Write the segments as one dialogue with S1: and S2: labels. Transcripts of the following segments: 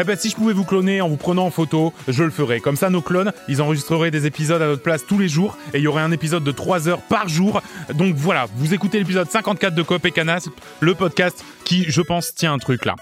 S1: Eh ben, si je pouvais vous cloner en vous prenant en photo, je le ferais. Comme ça, nos clones, ils enregistreraient des épisodes à notre place tous les jours et il y aurait un épisode de 3 heures par jour. Donc voilà, vous écoutez l'épisode 54 de Coop et Canas, le podcast qui, je pense, tient un truc là.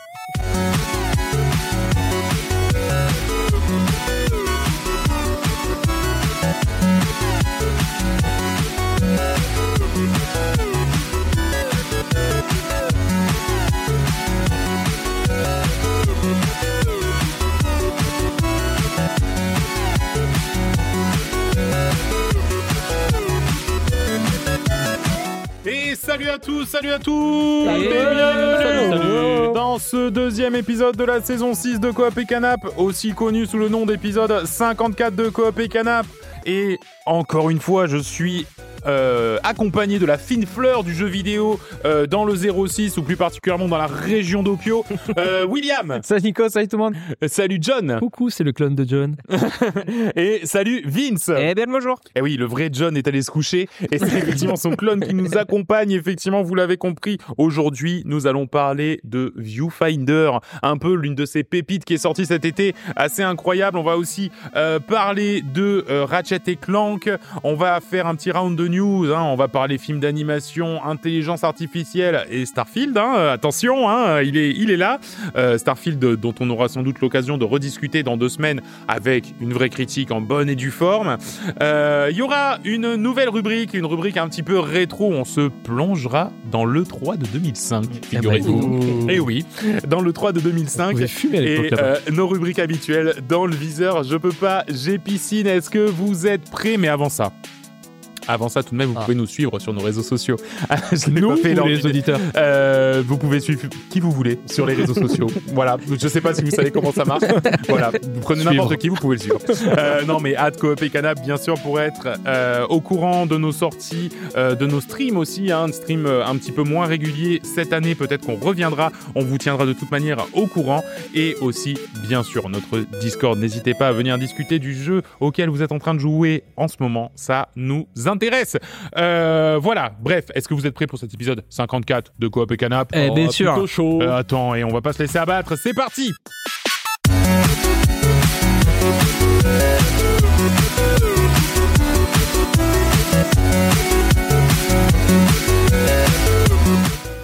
S1: Salut à tous, salut à tous
S2: Salut.
S1: Et bienvenue
S2: Salut, salut.
S1: dans ce deuxième épisode de la saison 6 de Coop et Canap, aussi connu sous le nom d'épisode 54 de Coop et Canap. Et encore une fois, je suis euh, accompagné de la fine fleur du jeu vidéo euh, dans le 06 ou plus particulièrement dans la région d'Opio. Euh, William
S2: Salut Nico, salut tout le monde.
S1: Salut John
S2: Coucou, c'est le clone de John.
S1: Et salut Vince
S2: Eh bien, bonjour.
S1: Eh oui, le vrai John est allé se coucher et c'est effectivement son clone qui nous accompagne. Effectivement, vous l'avez compris. Aujourd'hui, nous allons parler de Viewfinder, un peu l'une de ces pépites qui est sortie cet été, assez incroyable. On va aussi euh, parler de euh, Ratchet et Clank. On va faire un petit round de news. Hein. On va parler films d'animation, intelligence artificielle et Starfield. hein. Attention, hein, il est, il est là. Euh, Starfield, euh, dont on aura sans doute l'occasion de rediscuter dans deux semaines avec une vraie critique en bonne et due forme. Euh, Il y aura une nouvelle rubrique, une rubrique un petit peu rétro. On se plongera dans le 3 de 2005, figurez-vous. Et oui, dans le 3 de 2005.
S2: Vous avez fumé à l'époque
S1: Et euh, nos rubriques habituelles dans le viseur. Je peux pas, j'ai piscine. Est-ce que vous êtes prêts? Mais avant ça. Avant ça, tout de même, vous
S2: Ah.
S1: pouvez nous suivre sur nos réseaux sociaux. Je l'ai
S2: Nous
S1: pas fait
S2: ou les auditeurs
S1: euh, vous pouvez suivre qui vous voulez sur les réseaux sociaux. Voilà, je sais pas si vous savez comment ça marche. Voilà, vous prenez n'importe qui, vous pouvez le suivre. Euh, non, mais hâte Coop et Canap, bien sûr, pour être euh, au courant de nos sorties, de nos streams aussi, hein, un stream un petit peu moins régulier cette année. Peut-être qu'on reviendra, on vous tiendra de toute manière au courant. Et aussi, bien sûr, notre Discord. N'hésitez pas à venir discuter du jeu auquel vous êtes en train de jouer en ce moment. Ça nous intéresse. Euh, voilà, bref, est-ce que vous êtes prêts pour cet épisode 54 de Coop et Canap
S2: Eh bien sûr.
S1: plutôt chaud. Euh, attends, et on va pas se laisser abattre, c'est parti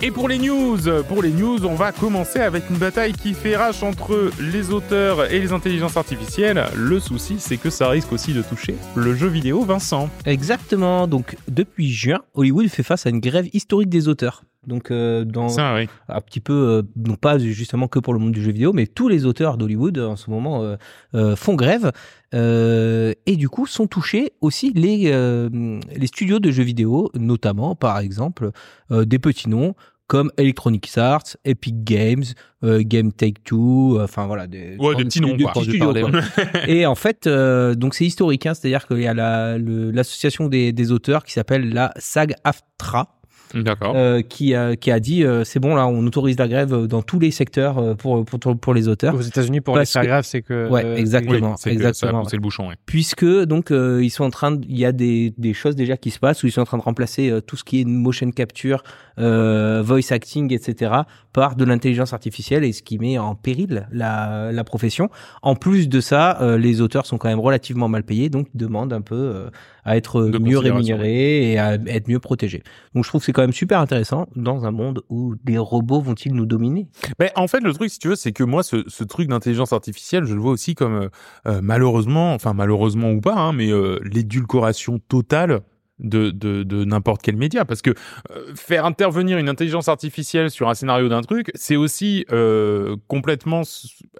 S1: Et pour les news, pour les news, on va commencer avec une bataille qui fait rage entre les auteurs et les intelligences artificielles. Le souci, c'est que ça risque aussi de toucher le jeu vidéo, Vincent.
S3: Exactement. Donc, depuis juin, Hollywood fait face à une grève historique des auteurs. Donc, euh, dans
S1: Ça, oui.
S3: un petit peu, euh, non pas justement que pour le monde du jeu vidéo, mais tous les auteurs d'Hollywood en ce moment euh, euh, font grève euh, et du coup sont touchés aussi les euh, les studios de jeux vidéo, notamment par exemple euh, des petits noms comme Electronic Arts, Epic Games, euh, Game Take Two, euh, enfin voilà des,
S1: Ouais, des petits noms,
S3: des
S1: quoi.
S3: petits studios, quoi. Et en fait, euh, donc c'est historique, hein, c'est-à-dire qu'il y a la- l'association des, des auteurs qui s'appelle la SAG-AFTRA,
S1: D'accord.
S3: euh, qui, a, qui a dit euh, c'est bon là, on autorise la grève dans tous les secteurs euh, pour, pour, pour les auteurs.
S2: Aux États-Unis, pour
S3: Parce
S2: les
S3: que-
S2: grave, c'est que.
S3: Ouais, exactement.
S1: oui, c'est
S3: exactement,
S1: poussé le bouchon, ouais.
S3: puisque donc euh, ils sont en train de, il y a des, des choses déjà qui se passent où ils sont en train de remplacer euh, tout ce qui est motion capture, euh, voice acting, etc. par de l'intelligence artificielle et ce qui met en péril la, la profession. En plus de ça, euh, les auteurs sont quand même relativement mal payés, donc ils demandent un peu euh, à être
S1: De
S3: mieux rémunérés et à être mieux protégés. Donc je trouve que c'est quand même super intéressant dans un monde où des robots vont-ils nous dominer?
S1: Ben, en fait, le truc, si tu veux, c'est que moi, ce, ce truc d'intelligence artificielle, je le vois aussi comme, euh, euh, malheureusement, enfin malheureusement ou pas, hein, mais euh, l'édulcoration totale de, de, de n'importe quel média. Parce que euh, faire intervenir une intelligence artificielle sur un scénario d'un truc, c'est aussi euh, complètement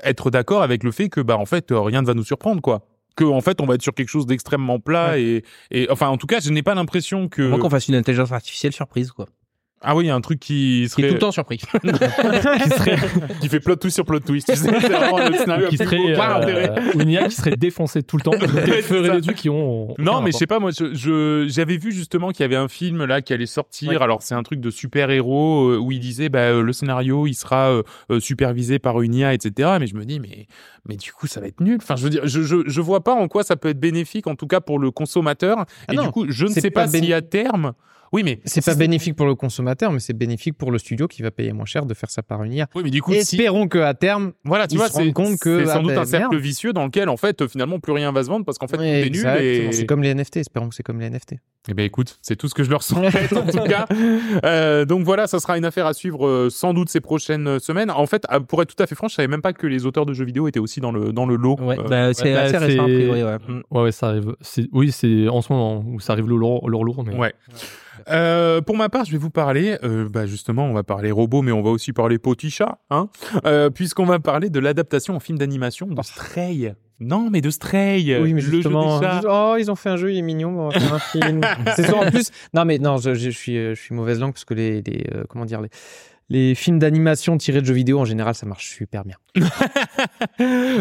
S1: être d'accord avec le fait que, bah, en fait, euh, rien ne va nous surprendre, quoi. Que, en fait, on va être sur quelque chose d'extrêmement plat et, et, enfin, en tout cas, je n'ai pas l'impression que.
S3: Moi qu'on fasse une intelligence artificielle surprise quoi.
S1: Ah oui, il y a un truc qui
S3: Qui est
S1: serait.
S3: tout le temps surpris.
S2: qui serait,
S1: qui fait plot twist sur plot twist. Tu sais, c'est vraiment le scénario
S2: qui serait euh, une IA qui serait défoncée tout le temps.
S1: ça.
S2: des trucs qui ont.
S1: Non, mais je sais pas, moi, je, je- j'avais vu justement qu'il y avait un film là qui allait sortir.
S2: Ouais.
S1: Alors, c'est un truc de super-héros euh, où il disait, bah, euh, le scénario, il sera euh, supervisé par une IA, etc. Mais je me dis, mais, mais du coup, ça va être nul. Enfin, je veux dire, je, je, je vois pas en quoi ça peut être bénéfique, en tout cas pour le consommateur.
S2: Ah
S1: Et
S2: non,
S1: du coup, je ne sais pas,
S2: pas béni-
S1: si à terme, Oui, mais
S4: C'est pas bénéfique pour le consommateur, mais c'est bénéfique pour le studio qui va payer moins cher de faire ça par une IA.
S1: Oui, mais du coup, si...
S4: Espérons que à terme,
S1: voilà, tu
S4: ils
S1: vois,
S4: se rendent compte que,
S1: c'est
S4: ah
S1: sans doute un cercle
S4: merde.
S1: vicieux dans lequel en fait euh, finalement plus rien va se vendre parce qu'en fait tout est nul et
S4: c'est comme les NFT. Espérons que c'est comme les NFT.
S1: Eh ben écoute, c'est tout ce que je leur souhaite en tout cas. Euh, donc voilà, ça sera une affaire à suivre euh, sans doute ces prochaines semaines. En fait, pour être tout à fait franc, je savais même pas que les auteurs de jeux vidéo étaient aussi dans le dans le lot.
S3: Ouais,
S1: Euh,
S3: bah, c'est assez récent, a priori, ouais. Mm.
S2: Ouais, ouais, ça arrive. C'est- Oui, c'est en ce moment où ça arrive lourd, lourd, lourd. Mais...
S1: Ouais. Euh, pour ma part, je vais vous parler, euh, bah justement, on va parler robot, mais on va aussi parler poticha, hein, euh, puisqu'on va parler de l'adaptation en film d'animation de Stray. Non, mais de Stray,
S4: Oui, mais
S1: le jeu
S4: justement,
S1: des chats.
S4: oh, ils ont fait un jeu, il est mignon, on va faire un film. c'est ça en plus. Non, mais non, je, je suis, euh, je suis mauvaise langue parce que les, les euh, comment dire, les, les films d'animation tirés de jeux vidéo en général, ça marche super bien.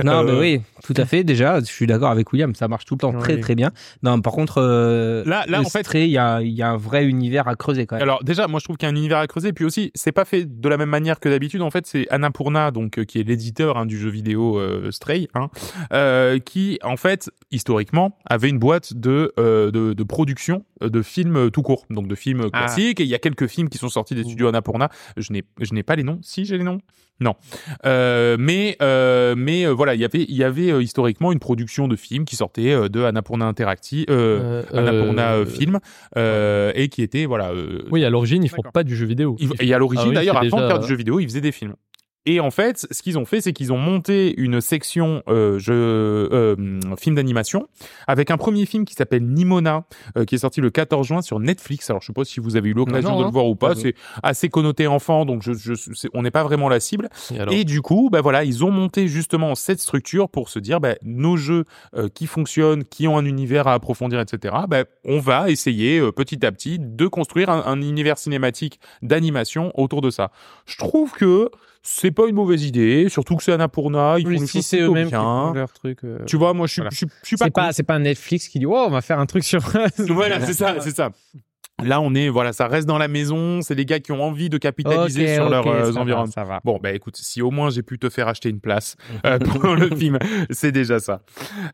S3: Non, mais
S1: Euh,
S3: oui, tout à fait. Déjà, je suis d'accord avec William, ça marche tout le temps très
S4: Oui.
S3: très bien. Non, par contre, euh,
S1: Là- là, en fait-
S3: Stray, il y a, il y a un vrai univers à creuser quand même.
S1: Alors déjà, moi je trouve qu'il y a un univers à creuser. Puis aussi, c'est pas fait de la même manière que d'habitude. En fait, c'est Annapurna, donc euh, qui est l'éditeur hein, du jeu vidéo euh, Stray, hein, euh, qui en fait historiquement avait une boîte de euh, de, de production de films tout court, donc de films
S4: Ah.
S1: classiques. Et il y a quelques films qui sont sortis des studios Annapurna. Je n'ai je n'ai pas les noms. Si j'ai les noms. Non, euh, mais euh, mais euh, voilà, il y avait il y avait historiquement une production de films qui sortait de Annapurna Interactive, Annapurna Film, et qui était voilà.
S2: Oui, à l'origine, ils font pas du jeu vidéo.
S1: Et à l'origine,
S2: Ah oui,
S1: d'ailleurs, avant de
S2: déjà-
S1: faire du jeu vidéo, ils faisaient des films. Et en fait, ce qu'ils ont fait, c'est qu'ils ont monté une section euh, jeu, euh, film d'animation avec un premier film qui s'appelle Nimona, euh, qui est sorti le 14 juin sur Netflix. Alors, je sais pas si vous avez eu l'occasion de le voir ou pas. C'est assez connoté enfant, donc je, je, c'est- on n'est pas vraiment la cible.
S2: Et
S1: du coup, bah voilà, ils ont monté justement cette structure pour se dire, bah, nos jeux euh, qui fonctionnent, qui ont un univers à approfondir, etc. Bah, on va essayer euh, petit à petit de construire un, un univers cinématique d'animation autour de ça. Je trouve que c'est pas une mauvaise idée, surtout que c'est Annapurna, ils font
S4: Oui,
S1: des
S4: si c'est eux-mêmes qui font leur truc. euh,
S1: Tu vois, moi, je suis,
S4: Voilà.
S1: je suis, je suis pas,
S4: c'est pas, c'est Netflix qui dit, oh, on va faire un truc sur.
S1: Voilà, c'est ça, c'est ça. Là, on est, voilà, ça reste dans la maison. C'est les gars qui ont envie de capitaliser sur
S4: ok,
S1: leur euh,
S4: ça va,
S1: environnement.
S4: Ça va.
S1: Bon, bah écoute, si au moins j'ai pu te faire acheter une place euh, pour le film, c'est déjà ça.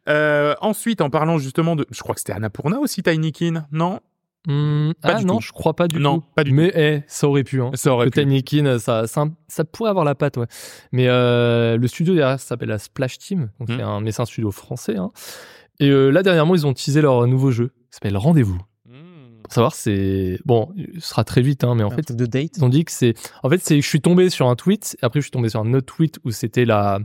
S1: Euh, ensuite, en parlant justement de, je crois que c'était Annapurna aussi, Tinykin, non?
S2: Hmm,
S1: Pas
S2: ah non,
S1: tout.
S2: je crois pas du
S1: Non,
S2: tout.
S1: pas du
S2: Mais eh, ça aurait pu. Hein.
S1: Ça aurait
S2: Le
S1: pu.
S2: Tinykin, ça, ça, ça pourrait avoir la patte, ouais. Mais euh, le studio derrière ça s'appelle la Splash Team, donc
S1: Hmm.
S2: c'est un, mais c'est un studio français. Hein. Et euh, là dernièrement, ils ont teasé leur nouveau jeu, qui s'appelle Rendez-vous. Pour savoir, c'est bon, ce sera très vite, hein, mais en
S4: Un
S2: fait,
S4: de date.
S2: ils ont dit que c'est, en fait, c'est, je suis tombé sur un tweet, et après je suis tombé sur un autre tweet où c'était la,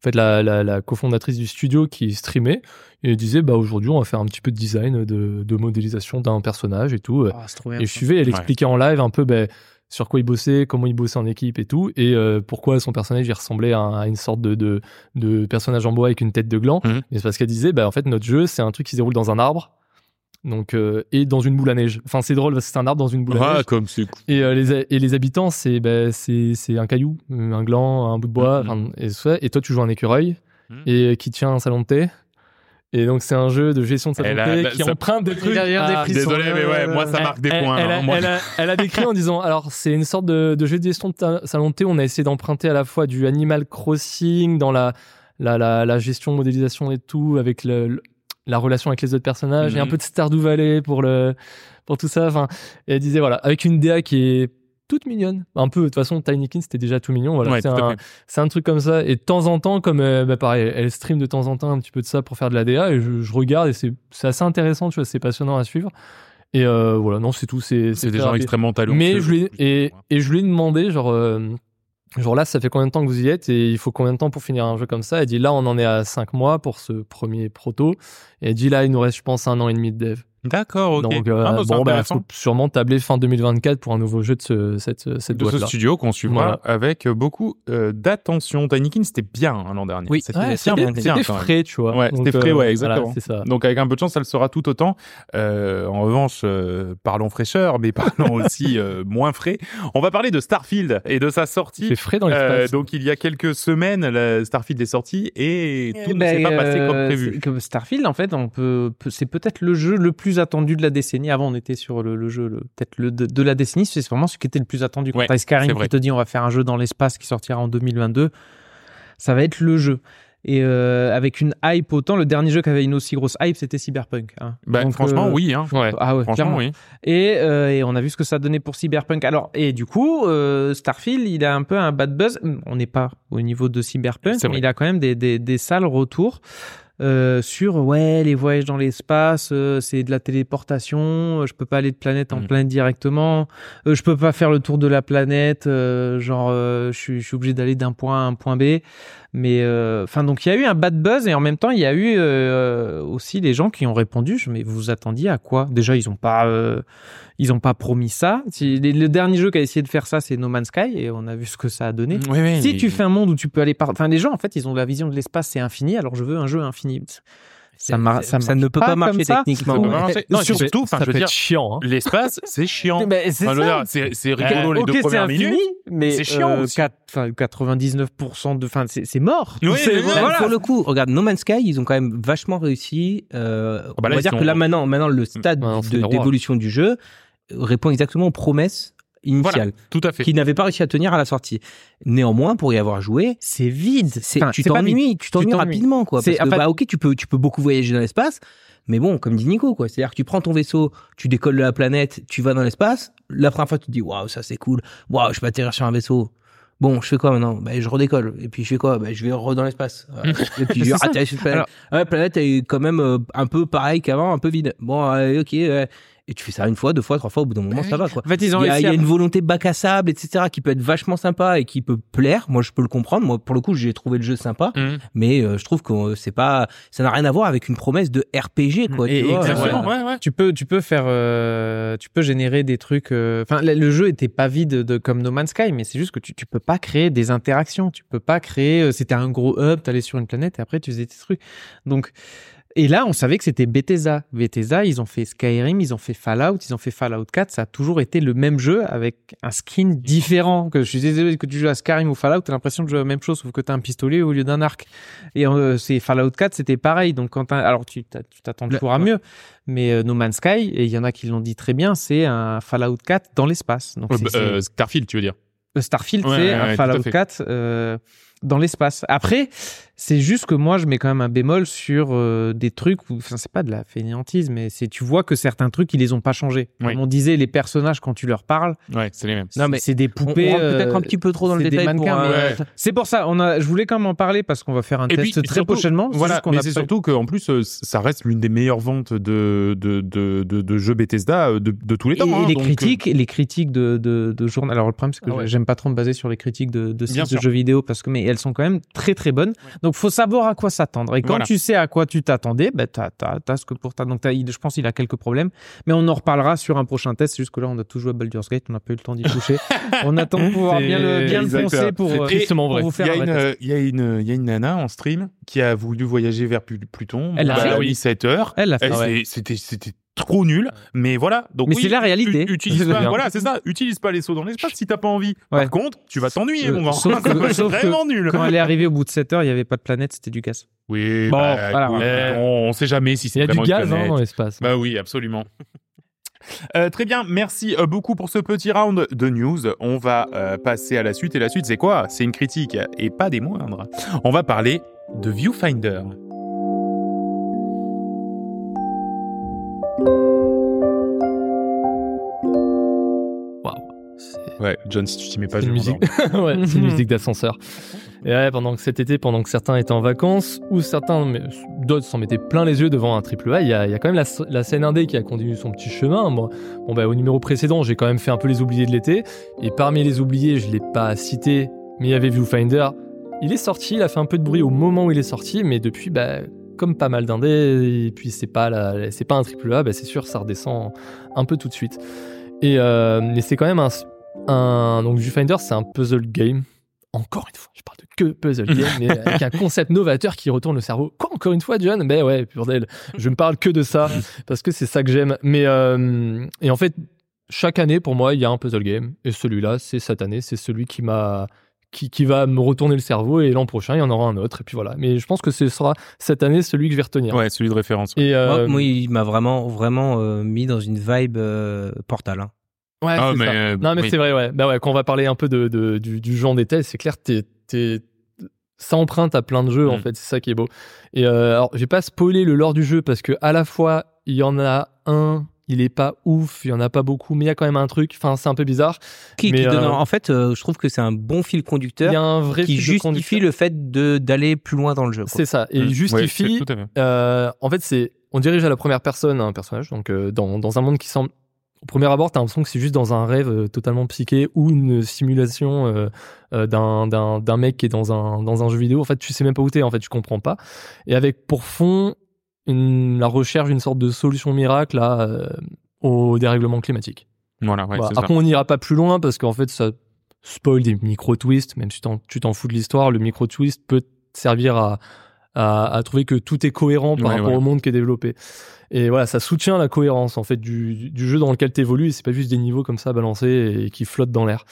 S2: en fait, la, la, la cofondatrice du studio qui streamait et elle disait, bah aujourd'hui, on va faire un petit peu de design, de, de modélisation d'un personnage et tout.
S4: Ah, trop bien.
S2: Et je suivais, elle
S1: Ouais.
S2: expliquait en live un peu ben, sur quoi il bossait, comment il bossait en équipe et tout, et euh, pourquoi son personnage il ressemblait à, à une sorte de, de, de personnage en bois avec une tête de gland.
S1: Mhm.
S2: Et c'est parce qu'elle disait, bah, en fait, notre jeu, c'est un truc qui se déroule dans un arbre. Donc, euh, et dans une boule à neige. Enfin, c'est drôle parce que c'est un arbre dans une boule à
S1: Ah,
S2: neige.
S1: comme c'est cool.
S2: Et, euh, les, et les habitants, c'est ben, c'est c'est un caillou, euh, un gland, un bout de bois. Enfin, et, ça. et toi, tu joues un écureuil
S1: Mhm.
S2: et qui tient un salon de thé. Et donc, c'est un jeu de gestion de salon
S1: Elle
S2: de
S1: a-
S2: thé
S1: là,
S2: qui
S1: ça-
S2: emprunte des trucs.
S4: Derrière des. Ils sont-
S1: Désolé, mais ouais, moi ça
S2: elle-
S1: marque des
S2: elle-
S1: points.
S2: Elle,
S1: hein.
S2: elle a- elle a décrit en disant alors c'est une sorte de, de jeu de gestion de ta- salon de thé. On a essayé d'emprunter à la fois du Animal Crossing dans la, la, la, la gestion, modélisation et tout, avec le- la relation avec les autres personnages, et un
S1: Mhm.
S2: peu de Stardew Valley pour, le, pour tout ça. Enfin, et elle disait voilà, avec une DA qui est toute mignonne. Un peu, de toute façon, Tinykin, c'était déjà tout mignon. Voilà,
S1: Ouais,
S2: c'est un, un truc comme ça. Et de temps en temps, comme euh, bah, pareil, elle stream de temps en temps un petit peu de ça pour faire de la DA. Et je, je regarde et c'est c'est assez intéressant, tu vois, c'est passionnant à suivre. Et euh, voilà, non, c'est tout. C'est
S1: C'est des gens extrêmement talentueux.
S2: Mais je lui et je lui ai demandé, genre, euh, genre là, ça fait combien de temps que vous y êtes et il faut combien de temps pour finir un jeu comme ça? Elle dit là, on en est à 5 mois pour ce premier proto. Et elle dit là, il nous reste, je pense, un an et demi de dev.
S1: D'accord, ok.
S2: Donc, euh,
S1: Ah, bah,
S2: bon, bah,
S1: intéressant.
S2: faut sûrement tabler fin 2024 pour un nouveau jeu de ce, cette, cette
S1: de ce studio qu'on suivra
S2: Voilà.
S1: avec beaucoup euh, d'attention. Tinykin, c'était bien hein, l'an dernier.
S3: Oui.
S1: C'était
S2: Ouais,
S1: bien,
S2: c'était
S1: bien, quand même.
S2: frais, tu vois.
S1: Ouais, c'était frais,
S2: euh,
S1: ouais, exactement.
S2: ça.
S1: Donc avec un peu de chance, ça le sera tout autant. Euh, en revanche, euh, parlons fraîcheur, mais parlons aussi euh, moins frais. On va parler de Starfield et de sa sortie.
S2: C'est frais dans
S1: Euh,
S2: l'espace.
S1: donc il y a quelques semaines, la Starfield est sorti et tout
S4: Eh
S1: ne
S4: ben,
S1: s'est pas passé comme prévu.
S4: Starfield, en fait, on peut, peut- c'est peut-être le jeu le plus attendu de la décennie. Avant, on était sur le, le jeu, le- peut-être le de, de la décennie. C'est vraiment ce qui était le plus attendu. Quand
S1: Ouais,
S4: t'as Skyrim qui te dit on va faire un jeu dans l'espace qui sortira en 2022, ça va être le jeu. Et euh, avec une hype autant, le dernier jeu qui avait une aussi grosse hype, c'était Cyberpunk. hein.
S1: Bah,
S4: Donc,
S1: franchement,
S4: euh,
S1: oui. Hein.
S2: Ouais.
S4: Ah ouais,
S1: Franchement,
S4: clairement.
S1: oui.
S4: Et, euh, et on a vu ce que ça donnait pour Cyberpunk. Alors, et du coup, Starfield, il a un peu un bad buzz. On n'est pas au niveau de Cyberpunk, mais il a quand même des, des, des sales retours. Euh, sur ouais les voyages dans l'espace euh, c'est de la téléportation euh, je peux pas aller de planète en
S1: Mm.
S4: planète directement euh, je peux pas faire le tour de la planète euh, genre euh, je suis je suis obligé d'aller d'un point A à un point B mais euh, enfin donc il y a eu un bad buzz et en même temps il y a eu euh, aussi des gens qui ont répondu je- mais vous vous attendiez à quoi? Déjà ils ont pas euh, ils ont pas promis ça. Si- le, le dernier jeu qui a essayé de faire ça c'est No Man's Sky et on a vu ce que ça a donné.
S1: Oui, oui,
S4: si
S1: mais-
S4: tu fais un monde où tu peux aller par enfin les gens en fait ils ont la vision de l'espace c'est infini alors je veux un jeu infini ça, mar- ça,
S3: ça ne peut pas marcher techniquement. Ouais.
S1: Non,
S2: Surtout, ça
S1: je veux
S2: peut
S1: dire,
S2: être chiant. hein.
S1: l'espace, c'est chiant.
S4: Mais c'est
S1: Enfin, rigolo les deux
S4: c'est
S1: premières
S4: infini,
S1: minutes.
S4: mais
S1: c'est chiant
S4: euh,
S1: aussi.
S4: quatre- enfin, 99% de, enfin, c'est c'est mort.
S1: Oui,
S4: C'est-
S1: mais
S4: voilà.
S3: Pour le coup, regarde, No Man's Sky, ils ont quand même vachement réussi. Euh,
S1: bah là,
S3: on va dire
S1: sont-
S3: que là maintenant, maintenant le stade
S2: Ouais, c'est
S3: de-
S2: le roi.
S3: d'évolution du jeu répond exactement aux promesses initiales,
S1: Tout à fait.
S3: qui n'avaient pas réussi à tenir à la sortie. Néanmoins, pour y avoir joué,
S4: C'est vide.
S3: c'est
S4: Enfin,
S3: tu t'ennuies, tu t'ennuies rapidement quoi.
S4: C'est-
S3: Parce que bah ok, tu peux tu peux beaucoup voyager dans l'espace, mais bon, comme dit Nico quoi, c'est-à-dire que tu prends ton vaisseau, tu décolles de la planète, tu vas dans l'espace. La première fois, tu te dis waouh, ça c'est cool. Waouh, je peux atterrir sur un vaisseau. Bon, je fais quoi maintenant? Ben, je redécolle. Et puis je fais quoi? Ben, je vais re dans l'espace. Euh, Et puis je atterrir sur une planète.
S4: Alors-
S3: Ouais, la planète est quand même euh, un peu pareil qu'avant, un peu vide. Bon, allez, ok. ouais. Et tu fais ça une fois, deux fois, trois fois, au bout d'un moment,
S1: Mais
S3: ça va quoi.
S4: En fait, ils ont
S3: Il y, a,
S4: réussi
S3: il y a
S4: à-
S3: une volonté bac à sable, etc., qui peut être vachement sympa et qui peut plaire. Moi, je peux le comprendre. Moi, pour le coup, j'ai trouvé le jeu sympa,
S1: Mhm.
S3: mais euh, je trouve que euh, c'est pas, ça n'a rien à voir avec une promesse de RPG, quoi.
S4: Et-
S3: tu vois.
S4: exactement.
S3: Euh,
S1: Ouais, ouais.
S4: Tu peux, tu peux faire, euh, tu peux générer des trucs. Enfin, le- le jeu était pas vide de comme No Man's Sky, mais c'est juste que tu, tu peux pas créer des interactions. Tu peux pas créer. euh, C'était un gros hub, t'allais sur une planète et après tu faisais tes trucs. Donc, et là, on savait que c'était Bethesda. Bethesda, ils ont fait Skyrim, ils ont fait Fallout, ils ont fait Fallout 4. Ça a toujours été le même jeu avec un skin différent. Que je suis désolé que tu joues à Skyrim ou Fallout, t'as l'impression de jouer à la même chose, sauf que t'as un pistolet au lieu d'un arc. Et euh, c'est Fallout 4, c'était pareil. Donc quand alors tu t'attends toujours à mieux, mais euh, No Man's Sky, et il y en a qui l'ont dit très bien, c'est un Fallout 4 dans l'espace. Donc
S1: Ouais,
S4: c'est-
S1: bah, euh, Starfield, tu veux dire.
S4: Starfield,
S1: Ouais,
S4: c'est un Fallout
S1: fait.
S4: 4 euh, dans l'espace. Après, c'est juste que moi, je mets quand même un bémol sur euh, des trucs où, enfin, c'est pas de la fainéantise, mais c'est, tu vois que certains trucs, ils les ont pas changés.
S1: Oui.
S4: Comme on disait, les personnages, quand tu leur parles,
S1: Ouais, c'est les mêmes.
S3: Non, mais
S4: c'est des
S3: on, on
S4: poupées.
S3: rentre peut-être
S4: euh,
S3: un petit peu trop dans le détail pour.
S4: mannequins,
S3: euh,
S4: C'est pour ça, on a, je voulais quand même en parler parce qu'on va faire un
S1: Et
S4: test
S1: puis,
S4: très
S1: surtout,
S4: prochainement.
S1: Voilà, mais
S4: a
S1: c'est
S4: pas-
S1: surtout qu'en plus, euh, ça reste l'une des meilleures ventes de, de, de, de, de jeux Bethesda de, de tous les temps.
S4: et
S1: hein,
S4: les
S1: donc,
S4: critiques, les critiques de, de, de journal. Alors le problème c'est que
S2: Ah ouais.
S4: j'aime pas trop me baser sur les critiques de, sites de jeux vidéo parce que mais elles sont quand même très très bonnes. Donc faut savoir à quoi s'attendre. Et quand
S1: Voilà.
S4: tu sais à quoi tu t'attendais, ben t'as t'as t'as ce que pour ta. Donc t'as- il- je pense qu'il a quelques problèmes, mais on en reparlera sur un prochain test. Jusque là on a tout joué à Baldur's Gate, on n'a pas eu le temps d'y toucher. on attend de pouvoir
S2: C'est
S4: bien le bien le
S1: exactement.
S4: foncer pour,
S2: C'est
S4: euh, pour vous
S1: Il
S4: faire
S1: y, a une,
S4: test.
S1: euh, il, y a une, il y a une nana en stream qui a voulu voyager vers Plu- Pluton.
S4: Elle fait,
S1: bah,
S2: oui.
S1: mis 7 heures.
S4: Elle l'a fait.
S1: Elle,
S4: ouais.
S1: C'était c'était trop nul, mais voilà. Donc,
S4: Mais
S1: oui,
S4: c'est la réalité.
S1: Utilise pas, voilà, c'est ça. Utilise pas les sauts dans l'espace si t'as pas envie.
S4: Ouais.
S1: Par contre, tu vas t'ennuyer,
S4: Euh,
S1: mon grand.
S4: sauf que-
S1: c'est
S4: sauf que-
S1: vraiment nul.
S4: Quand elle est arrivée au bout de 7 heures, il y avait pas de planète, c'était du gaz.
S1: Oui,
S4: Bon,
S1: bah,
S4: voilà.
S1: On, on sait jamais si
S2: Il
S1: c'est
S2: y a du gaz hein, dans l'espace.
S1: Bah oui, absolument. Euh, très bien, merci euh, beaucoup pour ce petit round de news. On va euh, passer à la suite. Et la suite, c'est quoi? C'est une critique, et pas des moindres. On va parler de Viewfinder. Ouais, John, si tu t'y mets pas,
S2: C'est une musique. ouais, c'est une musique d'ascenseur. Et ouais, pendant que cet été, pendant que certains étaient en vacances, ou certains, mais d'autres s'en mettaient plein les yeux devant un triple A, il y a, il y a quand même la, la scène indé qui a continué son petit chemin. Moi, bon, bah, au numéro précédent, j'ai quand même fait un peu les oubliés de l'été. Et parmi les oubliés, je l'ai pas cité, mais il y avait Viewfinder. Il est sorti, il a fait un peu de bruit au moment où il est sorti, mais depuis, bah, comme pas mal d'indés, et puis c'est pas, la- c'est pas un triple A, bah, c'est sûr, ça redescend un peu tout de suite. Et, euh, c'est quand même un, un donc Viewfinder, c'est un puzzle game. Encore une fois, je parle de que puzzle game, mais avec un concept novateur qui retourne le cerveau. Quoi, encore une fois, John Ben ouais, bordel, je ne parle que de ça, parce que c'est ça que j'aime. Mais, euh, et en fait, chaque année, pour moi, il y a un puzzle game. Et celui-là, c'est cette année, c'est celui qui m'a. Qui, qui va me retourner le cerveau et l'an prochain il y en aura un autre et puis voilà mais je pense que ce sera cette année celui que je vais retenir
S1: Ouais, celui de référence. ouais.
S2: et euh,
S3: Moi, moi, il m'a vraiment, vraiment euh, mis dans une vibe euh, Portal. hein.
S2: Ouais,
S1: Ah,
S2: c'est
S1: mais,
S2: ça.
S1: euh,
S2: Non, mais
S1: oui.
S2: c'est vrai, ouais. Bah ouais, quand on va parler un peu de, de- du, du genre des tests, c'est clair, t'es, t'es- ça emprunte à plein de jeux en
S1: Mm.
S2: fait, c'est ça qui est beau. Et euh, alors, je vais pas spoiler le lore du jeu parce que à la fois il y en a un, il est pas ouf, il y en a pas beaucoup, mais il y a quand même un truc. Enfin, c'est un peu bizarre.
S3: Qui,
S2: Mais,
S3: qui donne-
S2: euh,
S3: en fait, euh, je trouve que c'est un bon fil
S2: Il
S3: conducteur
S2: y a un vrai
S3: qui justifie
S2: conducteur.
S3: le fait de d'aller plus loin dans le jeu. quoi.
S2: C'est ça. Et
S1: Mm.
S2: il
S1: Ouais,
S2: justifie.
S1: c'est tout à fait.
S2: euh, en fait, c'est on dirige à la première personne un personnage, donc euh, dans, dans un monde qui semble au premier abord, t'as l'impression que c'est juste dans un rêve euh, totalement psyché ou une simulation euh, euh, d'un, d'un, d'un mec qui est dans un, dans un jeu vidéo. En fait, tu sais même pas où t'es, en fait, tu comprends pas. Et avec pour fond une, la recherche d'une sorte de solution miracle à, euh, au dérèglement climatique.
S1: Voilà, ouais,
S2: Voilà.
S1: c'est ça.
S2: Après, on n'ira pas plus loin parce qu'en fait, ça spoil des micro-twists, même si t'en- tu t'en fous de l'histoire, le micro-twist peut servir à, à, à trouver que tout est cohérent par
S1: Ouais,
S2: rapport au monde qui est développé. Et voilà, ça soutient la cohérence en fait du, du jeu dans lequel tu évolues et c'est pas juste des niveaux comme ça balancés et qui flottent dans l'air.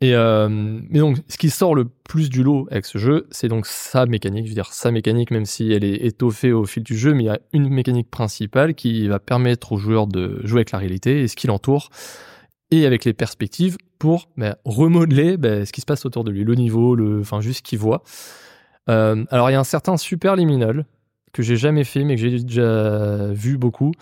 S2: Et euh, mais donc, ce qui sort le plus du lot avec ce jeu, c'est donc sa mécanique. Je veux dire, sa mécanique, même si elle est étoffée au fil du jeu, mais il y a une mécanique principale qui va permettre aux joueurs de jouer avec la réalité et ce qui l'entoure, et avec les perspectives pour ben, remodeler ben, ce qui se passe autour de lui, le niveau, le, enfin juste ce qu'il voit. Euh, alors il y a un certain super liminal que j'ai jamais fait, mais que j'ai déjà vu beaucoup,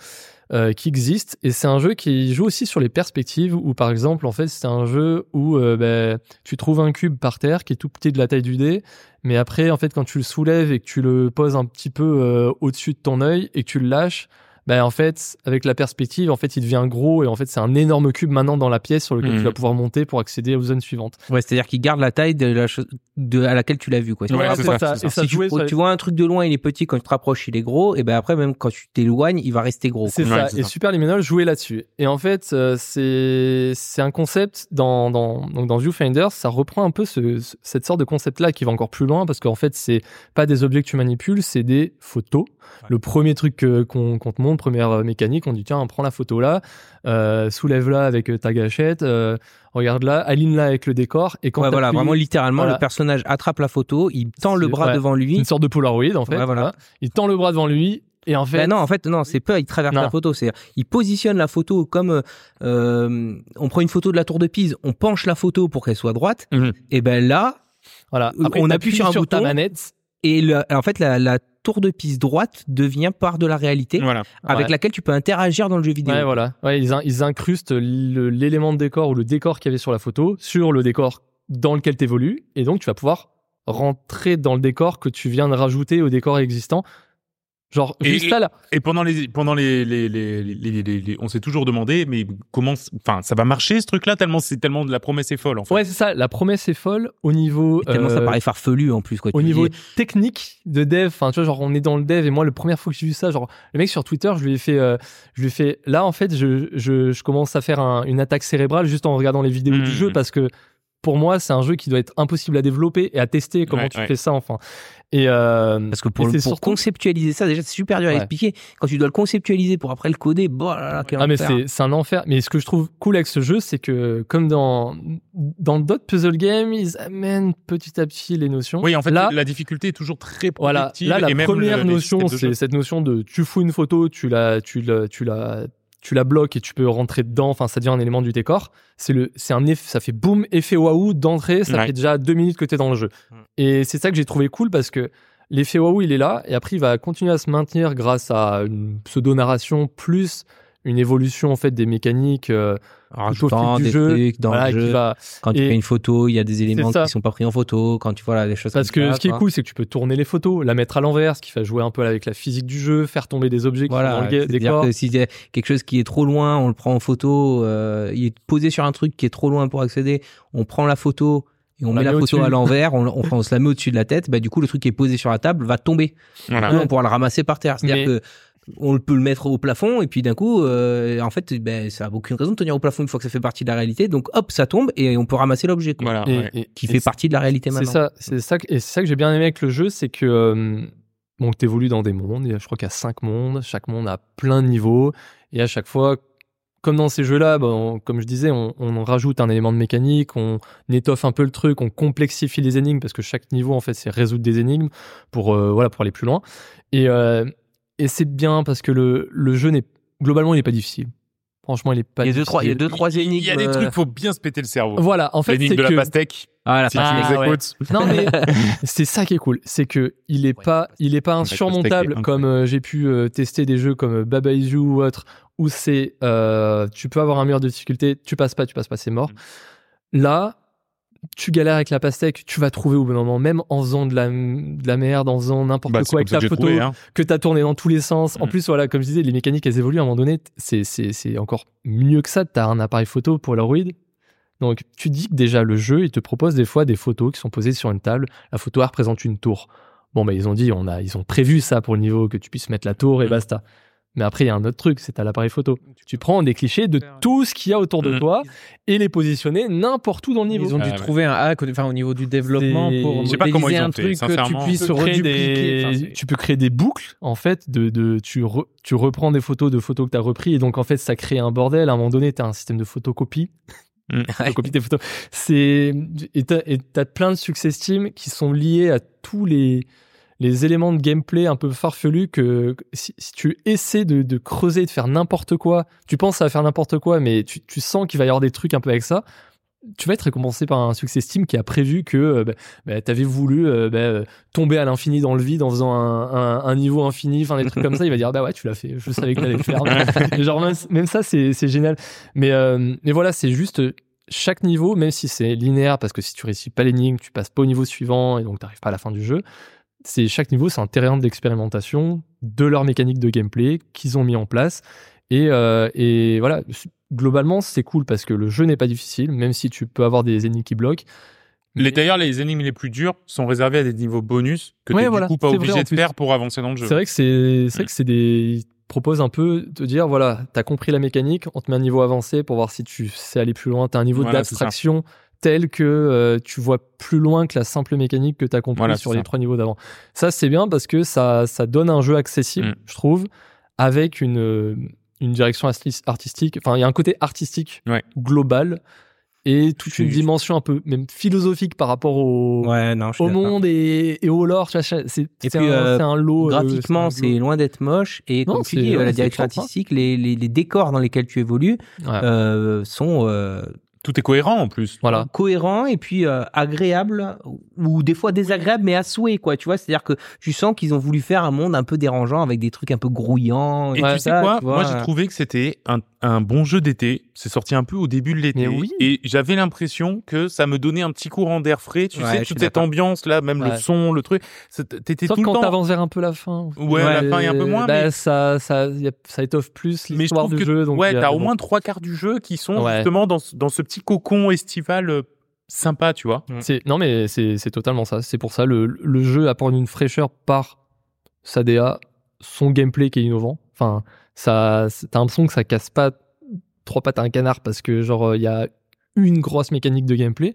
S2: euh, qui existe. Et c'est un jeu qui joue aussi sur les perspectives, où par exemple, en fait, c'est un jeu où euh, ben, tu trouves un cube par terre qui est tout petit de la taille du dé, mais après, en fait, quand tu le soulèves et que tu le poses un petit peu au-dessus de ton œil et que tu le lâches, ben, en fait, avec la perspective, en fait, il devient gros et en fait, c'est un énorme cube maintenant dans la pièce sur lequel
S1: Mhm.
S2: tu vas pouvoir monter pour accéder aux zones suivantes.
S3: Ouais, c'est-à-dire qu'il garde la taille de la chose de, à laquelle tu l'as vu. Quoi.
S1: Ouais, ça,
S2: ça.
S1: ça.
S2: Et
S3: si tu,
S2: jouait
S3: vois un truc de loin, il est petit. Quand tu te rapproches, il est gros. Et ben après, même quand tu t'éloignes, il va rester gros.
S2: C'est
S1: Ouais,
S2: ça.
S1: c'est
S2: Et
S1: ça.
S2: Superliminal jouait là-dessus. Et en fait, euh, c'est c'est un concept dans dans donc dans Viewfinder, ça reprend un peu ce, ce- cette sorte de concept-là qui va encore plus loin parce qu'en fait, c'est pas des objets que tu manipules, c'est des photos. Le premier truc qu'on qu'on te montre, première euh, mécanique, on dit tiens, prends la photo là, euh, soulève-la avec euh, ta gâchette, euh, regarde-la, aligne-la avec le décor. Et quand
S3: Ouais, voilà, vraiment littéralement,
S2: Voilà.
S3: le personnage attrape la photo, il tend le bras
S2: ouais.
S3: devant lui.
S2: une sorte de Polaroid en fait.
S3: Ouais, voilà.
S2: voilà. Il tend le bras devant lui et en fait,
S3: Ben non, en fait, non, c'est pas, il traverse
S2: Non.
S3: la photo. C'est, il positionne la photo comme, on prend une photo de la tour de Pise, on penche la photo pour qu'elle soit droite.
S1: Mhm.
S3: Et ben là,
S2: voilà.
S3: on appuie sur un bouton.
S2: manette.
S3: et le- en fait, la, la tour de Pise droite devient part de la réalité
S1: Voilà.
S3: avec
S2: Ouais.
S3: laquelle tu peux interagir dans le jeu vidéo.
S2: Ouais, voilà. Ouais, ils, in- ils incrustent l'élément de décor ou le décor qu'il y avait sur la photo sur le décor dans lequel tu évolues. Et donc, tu vas pouvoir rentrer dans le décor que tu viens de rajouter au décor existant. Genre,
S1: Et-
S2: juste là, là.
S1: Et pendant les, pendant les, les, les, les, les- les- les- on s'est toujours demandé, mais comment, enfin, ça va marcher ce truc-là tellement c'est tellement de la promesse est folle en fait.
S2: Ouais, c'est ça. La promesse est folle au niveau.
S3: Et Tellement ça
S2: euh,
S3: paraît farfelu en plus. Quoi.
S2: au niveau
S3: dis-
S2: technique de dev, enfin tu vois genre on est dans le dev et moi la première fois que j'ai vu ça, genre le mec sur Twitter, je lui ai fait, euh, je lui ai fait là en fait je, je, je commence à faire un- une attaque cérébrale juste en regardant les vidéos du jeu parce que pour moi c'est un jeu qui doit être impossible à développer et à tester comment
S1: Ouais,
S2: tu
S1: ouais.
S2: fais ça enfin et euh,
S3: Parce que pour,
S2: et
S3: le-
S2: c'est
S3: pour
S2: surtout-
S3: conceptualiser ça, déjà, c'est super dur à
S2: Ouais.
S3: expliquer. Quand tu dois le conceptualiser pour après le coder, bon, là, là, quel
S2: ah mais
S3: enfer.
S2: c'est c'est un enfer mais ce que je trouve cool avec ce jeu c'est que comme dans dans d'autres puzzle games ils amènent petit à petit les notions
S1: Oui, en fait,
S2: là
S1: la difficulté est toujours très
S2: Voilà, là la
S1: et même
S2: première
S1: le-
S2: notion, c'est cette notion de tu fous une photo, tu la, tu la, tu la, tu la bloques et tu peux rentrer dedans. Enfin, ça devient un élément du décor. C'est le, c'est un effet, ça fait boum, effet waouh d'entrée. Ça
S1: Ouais.
S2: fait déjà deux minutes que t'es dans le jeu.
S3: Mm.
S2: Et c'est ça que j'ai trouvé cool parce que l'effet waouh il est là et après il va continuer à se maintenir grâce à une pseudo narration plus une évolution en fait des mécaniques euh,
S3: Rajoutant des
S2: jeu.
S3: trucs dans
S2: voilà,
S3: le jeu.
S2: va,
S3: Quand tu
S2: et-
S3: fais une photo, il y a des éléments qui sont pas pris en photo. Quand tu vois là, des choses
S2: Parce
S3: comme
S2: que
S3: ça,
S2: ce qui est cool, c'est que tu peux tourner les photos, la mettre à l'envers, ce qui va jouer un peu avec la physique du jeu, faire tomber des objets qui sont dans
S3: Voilà,
S2: le ga-
S3: c'est-à-dire
S2: décor.
S3: que si y a quelque chose qui est trop loin, on le prend en photo, euh, il est posé sur un truc qui est trop loin pour accéder, on prend la photo et on,
S2: On
S3: met
S2: la
S3: photo à l'envers, on, on, on se la met au-dessus de la tête, bah du coup le truc qui est posé sur la table va tomber.
S1: Voilà.
S3: On pourra le ramasser par terre. C'est-à-dire
S2: Mais-
S3: que on peut le mettre au plafond et puis d'un coup, euh, en fait, ben ça a aucune raison de tenir au plafond une fois que ça fait partie de la réalité. Donc hop, ça tombe et on peut ramasser l'objet
S1: Voilà. Ouais.
S3: qui
S2: et
S3: fait partie de la réalité
S2: C'est
S3: maintenant.
S2: ça, c'est ça, que- et c'est ça que j'ai bien aimé avec le jeu, c'est que euh, bon, tu évolues dans des mondes. Je crois qu'il y a cinq mondes. Chaque monde a plein de niveaux. Et à chaque fois, comme dans ces jeux-là, bon, comme je disais, on, on rajoute un élément de mécanique, on étoffe un peu le truc, on complexifie les énigmes parce que chaque niveau, en fait, c'est résoudre des énigmes pour, euh, voilà, pour aller plus loin. Et, euh, et c'est bien parce que le, le jeu n'est globalement, il n'est pas difficile. Franchement, il est pas.
S3: Il y a deux, trois, il y a
S2: difficile.
S3: deux, trois
S1: Il
S3: énigmes.
S1: y a des
S3: euh,
S1: trucs, faut bien se péter le cerveau.
S2: Voilà, en fait,
S1: L'énigme
S2: c'est
S1: de la
S2: que
S1: pastèque.
S3: Ah, la
S1: Si tu
S3: pastèque.
S1: nous
S2: ouais.
S1: écoutes.
S2: non mais c'est ça qui est cool, c'est que il est pas, il est pas insurmontable
S1: est
S2: comme euh, j'ai pu euh, tester des jeux comme euh, Baba Is You ou autre où c'est, euh, tu peux avoir un mur de difficulté, tu passes pas, tu passes pas, c'est mort.
S1: Mm.
S2: Là, tu galères avec la pastèque, tu vas trouver au bon moment, même en faisant de la, de la merde, en faisant n'importe
S1: Bah,
S2: quoi avec ta photo
S1: trouvé, hein.
S2: que tu as tourné dans tous les sens. En
S1: Mm.
S2: plus, voilà, comme je disais, les mécaniques, elles évoluent à un moment donné. C'est, c'est, c'est encore mieux que ça. Tu as un appareil photo pour l'Android. Donc, tu dis que déjà, le jeu, il te propose des fois des photos qui sont posées sur une table. La photo, représente une tour. Bon, bah, ils ont dit, on a, ils ont prévu ça pour le niveau, que tu puisses mettre la tour et
S1: Mm.
S2: basta. Mais après, il y a un autre truc, c'est à l'appareil photo. Tu prends des clichés de tout ce qu'il y a autour de
S1: Mm.
S2: toi et les positionner n'importe où dans le niveau.
S4: Ils ont
S1: Ah
S4: dû
S1: ouais.
S4: trouver un hack, enfin au niveau du développement pour
S2: Je
S1: sais pas comment
S4: modéliser
S1: ils ont
S4: un
S1: fait,
S4: truc que tu puisses
S2: tu peux créer
S4: redupliquer.
S2: Des, tu peux créer des boucles en fait de, de tu, re- tu reprends des photos de photos que tu as repris et donc en fait ça crée un bordel à un moment donné tu as un système de photocopie
S1: Mm.
S2: photocopie tes photos c'est et t'as et t'as plein de success teams qui sont liés à tous les les éléments de gameplay un peu farfelus que si, si tu essaies de, de creuser de faire n'importe quoi tu penses à faire n'importe quoi mais tu, tu sens qu'il va y avoir des trucs un peu avec ça tu vas être récompensé par un success team qui a prévu que euh, bah, bah, tu avais voulu euh, bah, euh, tomber à l'infini dans le vide en faisant un, un- un niveau infini, enfin des trucs comme ça, il va dire bah ouais tu l'as fait, je savais que t'allais le faire. Genre même, même ça c'est c'est génial. Mais euh, mais voilà c'est juste chaque niveau, même si c'est linéaire parce que si tu réussis pas l'énigme, tu passes pas au niveau suivant et donc t'arrives pas à la fin du jeu. C'est chaque niveau c'est un terrain d'expérimentation de leur mécanique de gameplay qu'ils ont mis en place et euh, et voilà globalement c'est cool parce que le jeu n'est pas difficile même si tu peux avoir des ennemis qui bloquent.
S1: Les, D'ailleurs, les énigmes les plus durs sont réservés à des niveaux bonus que
S2: Ouais,
S1: tu
S2: voilà,
S1: du coup pas obligé de faire pour avancer dans le jeu.
S2: C'est vrai que c'est c'est vrai que c'est des proposent un peu de dire voilà, t'as compris la mécanique, on te met un niveau avancé pour voir si tu sais aller plus loin, t'as un niveau
S1: Voilà,
S2: d'abstraction tel que euh, tu vois plus loin que la simple mécanique que t'as compris
S1: Voilà,
S2: sur les
S1: ça.
S2: trois niveaux d'avant. Ça c'est bien parce que ça ça donne un jeu accessible,
S1: Mm.
S2: je trouve, avec une euh, une direction artis- artistique, enfin il y a un côté artistique
S1: Ouais.
S2: global et toute une dimension un peu même philosophique par rapport au
S3: Ouais, non,
S2: au monde et, et au lore, tu vois, c'est c'est
S3: puis,
S2: un,
S3: euh,
S2: c'est un lot.
S3: Graphiquement, c'est loin d'être moche. Et
S2: Non,
S3: comme tu dis, euh, la direction
S2: hein.
S3: artistique, les, les, les décors dans lesquels tu évolues
S2: Ouais.
S3: euh, sont euh,
S1: Tout est cohérent en plus.
S2: Voilà.
S3: cohérents et puis euh, agréables ou des fois désagréables, mais à souhait, quoi. Tu vois, c'est-à-dire que tu sens qu'ils ont voulu faire un monde un peu dérangeant avec des trucs un peu grouillants.
S1: Et tu sais
S3: ça,
S1: quoi?
S3: tu vois.
S1: Moi, j'ai trouvé que c'était un, un bon jeu d'été. C'est sorti un peu au début de l'été.
S2: Oui.
S1: Et j'avais l'impression que ça me donnait un petit courant d'air frais. Tu
S3: Ouais,
S1: sais, toute cette ambiance là, même le son, le truc. T'étais tout le
S2: quand
S1: temps.
S2: t'avances vers un peu la fin.
S1: Ouais, la fin, a un peu moins,
S2: Bah,
S1: mais-
S2: ça, ça, a- ça étoffe plus l'histoire du
S1: que
S2: jeu. Donc
S1: ouais, t'as au moins trois quarts du jeu qui sont justement dans, ce- dans ce petit cocon estival euh, sympa, tu vois.
S2: C'est- Non, mais c'est c'est totalement ça. C'est pour ça le, le jeu apporte une fraîcheur par sa DA, son gameplay qui est innovant. Enfin, ça, c'est- t'as l'impression que ça casse pas trois pattes à un canard parce que genre il y a une grosse mécanique de gameplay,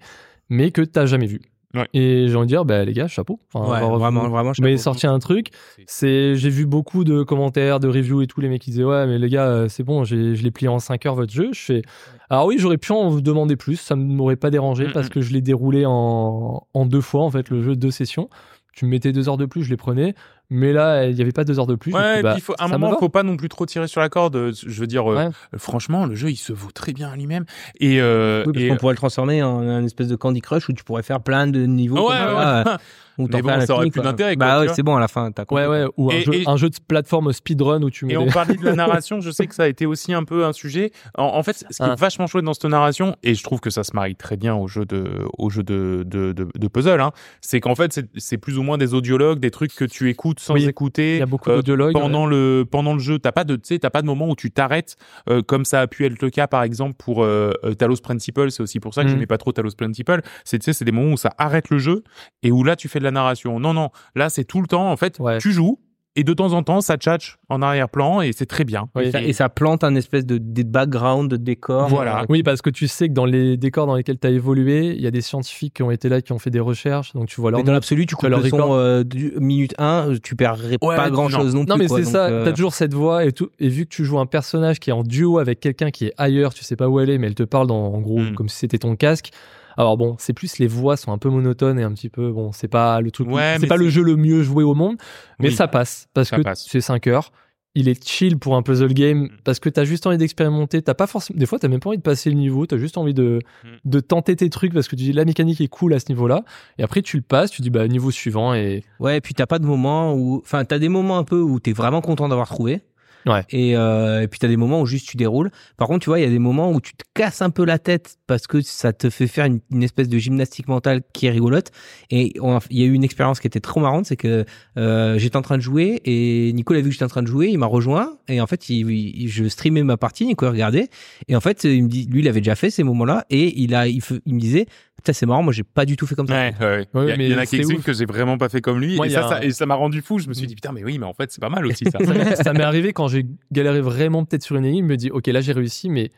S2: mais que t'as jamais vu.
S1: Ouais.
S2: Et j'ai envie de dire, bah, les gars, chapeau. Enfin,
S3: Ouais,
S2: genre,
S3: vraiment,
S2: vous-
S3: vraiment.
S2: Vous m'avez sorti un truc.
S1: C'est-
S2: j'ai vu beaucoup de commentaires, de reviews et tout, les mecs qui disaient ouais mais les gars euh, c'est bon, j'ai, je l'ai plié en 5 heures votre jeu. Je fais alors oui j'aurais pu en vous demander plus, ça ne m'aurait pas dérangé
S1: Mm,
S2: parce
S1: mm.
S2: que je l'ai déroulé en, en deux fois en fait le jeu deux sessions. Tu me mettais deux heures de plus, je les prenais, mais là il n'y avait pas deux heures de plus.
S1: Ouais, et
S2: bah,
S1: puis faut, à un moment, faut pas non plus trop tirer sur la corde. Euh, Je veux dire, euh,
S2: Ouais.
S1: euh, franchement, le jeu, il se vaut très bien à lui-même. Et, euh,
S3: Oui, parce
S1: et-
S3: qu'on pourrait le transformer en un espèce de Candy Crush où tu pourrais faire plein de niveaux.
S1: Ouais,
S3: comme
S1: ouais,
S3: t'en
S1: Mais bon, ça aurait plus d'intérêt,
S3: Bah ouais, c'est bon à la fin. T'as compris.
S2: Ouais ouais ou un,
S1: Et-
S2: jeu,
S1: et-
S2: un jeu de plateforme speedrun où tu mets
S1: Et on parlait de la narration, je sais que ça a été aussi un peu un sujet. En, en fait, ce qui
S2: Ah.
S1: est vachement chouette dans cette narration, et je trouve que ça se marie très bien au jeu de, au jeu de, de, de, de puzzle, hein, c'est qu'en fait, c'est- c'est plus ou moins des audiologues, des trucs que tu écoutes sans
S2: Oui.
S1: écouter.
S2: il y a beaucoup
S1: Euh, pendant le pendant le jeu t'as pas de tu sais t'as pas de moment où tu t'arrêtes euh, comme ça a pu être le cas par exemple pour euh, euh, Talos Principle c'est aussi pour ça que
S2: Mhm.
S1: j'aimais pas trop Talos Principle c'est tu sais c'est des moments où ça arrête le jeu et où là tu fais de la narration non non là c'est tout le temps en fait
S2: Ouais.
S1: tu joues et de temps en temps ça tchatche en arrière-plan et c'est très bien
S2: Oui.
S3: Et, ça, et ça plante un espèce de, de background, de décor.
S1: Voilà.
S3: Euh,
S2: Oui, parce que tu sais que dans les décors dans lesquels tu as évolué, il y a des scientifiques qui ont été là, qui ont fait des recherches, donc tu vois leur
S3: Mais dans l'absolu, tu
S2: Tu
S3: coupes
S2: leur
S3: le son euh, du minute 1, tu perds
S2: Ouais,
S3: pas grand chose non,
S2: Non,
S3: plus.
S2: mais
S3: quoi.
S2: c'est
S3: Donc,
S2: ça,
S3: euh,
S2: t'as toujours cette voix et tout. Et vu que tu joues un personnage qui est en duo avec quelqu'un qui est ailleurs, tu sais pas où elle est, mais elle te parle dans, en gros
S1: Mm.
S2: comme si c'était ton casque. Alors bon, c'est plus les voix sont un peu monotones et un petit peu bon, c'est pas le truc,
S1: Ouais,
S2: c'est pas le jeu le mieux joué au monde, mais
S1: Oui.
S2: ça passe parce
S1: Ça
S2: que c'est 5 heures. il est chill pour un puzzle game
S1: Mm.
S2: parce que t'as juste envie d'expérimenter. T'as pas forcément, des fois, t'as même pas envie de passer le niveau. T'as juste envie de,
S1: Mm.
S2: de tenter tes trucs parce que tu dis la mécanique est cool à ce niveau-là. Et après, tu le passes, tu dis bah niveau suivant et
S3: Ouais, et puis t'as pas de moment où, enfin, t'as des moments un peu où t'es vraiment content d'avoir trouvé.
S2: Ouais.
S3: Et, euh, et puis t'as des moments où juste tu déroules. Par contre, tu vois, il y a des moments où tu te casses un peu la tête parce que ça te fait faire une, espèce de gymnastique mentale qui est rigolote. Et il y a eu une expérience qui était trop marrante, c'est que euh, j'étais en train de jouer et Nico a vu que j'étais en train de jouer, il m'a rejoint et en fait, il, je streamais ma partie, Nico regardait et en fait, il me dit, lui, il avait déjà fait ces moments-là et il a, il, me disait, c'est marrant, moi, j'ai pas du tout fait comme ça.
S1: Ouais, ouais, ouais.
S2: Ouais,
S1: il y, a-
S2: mais
S1: il y en a quelques-unes que j'ai vraiment pas fait comme lui.
S2: Moi,
S1: et, ça,
S2: a
S1: ça-
S2: un-
S1: et ça m'a rendu fou. Je me suis dit, putain, mais oui, mais en fait, c'est pas mal aussi ça.
S2: ça, m'est arrivé quand j'ai galéré vraiment peut-être sur une énigme. Je me dis ok là j'ai réussi, mais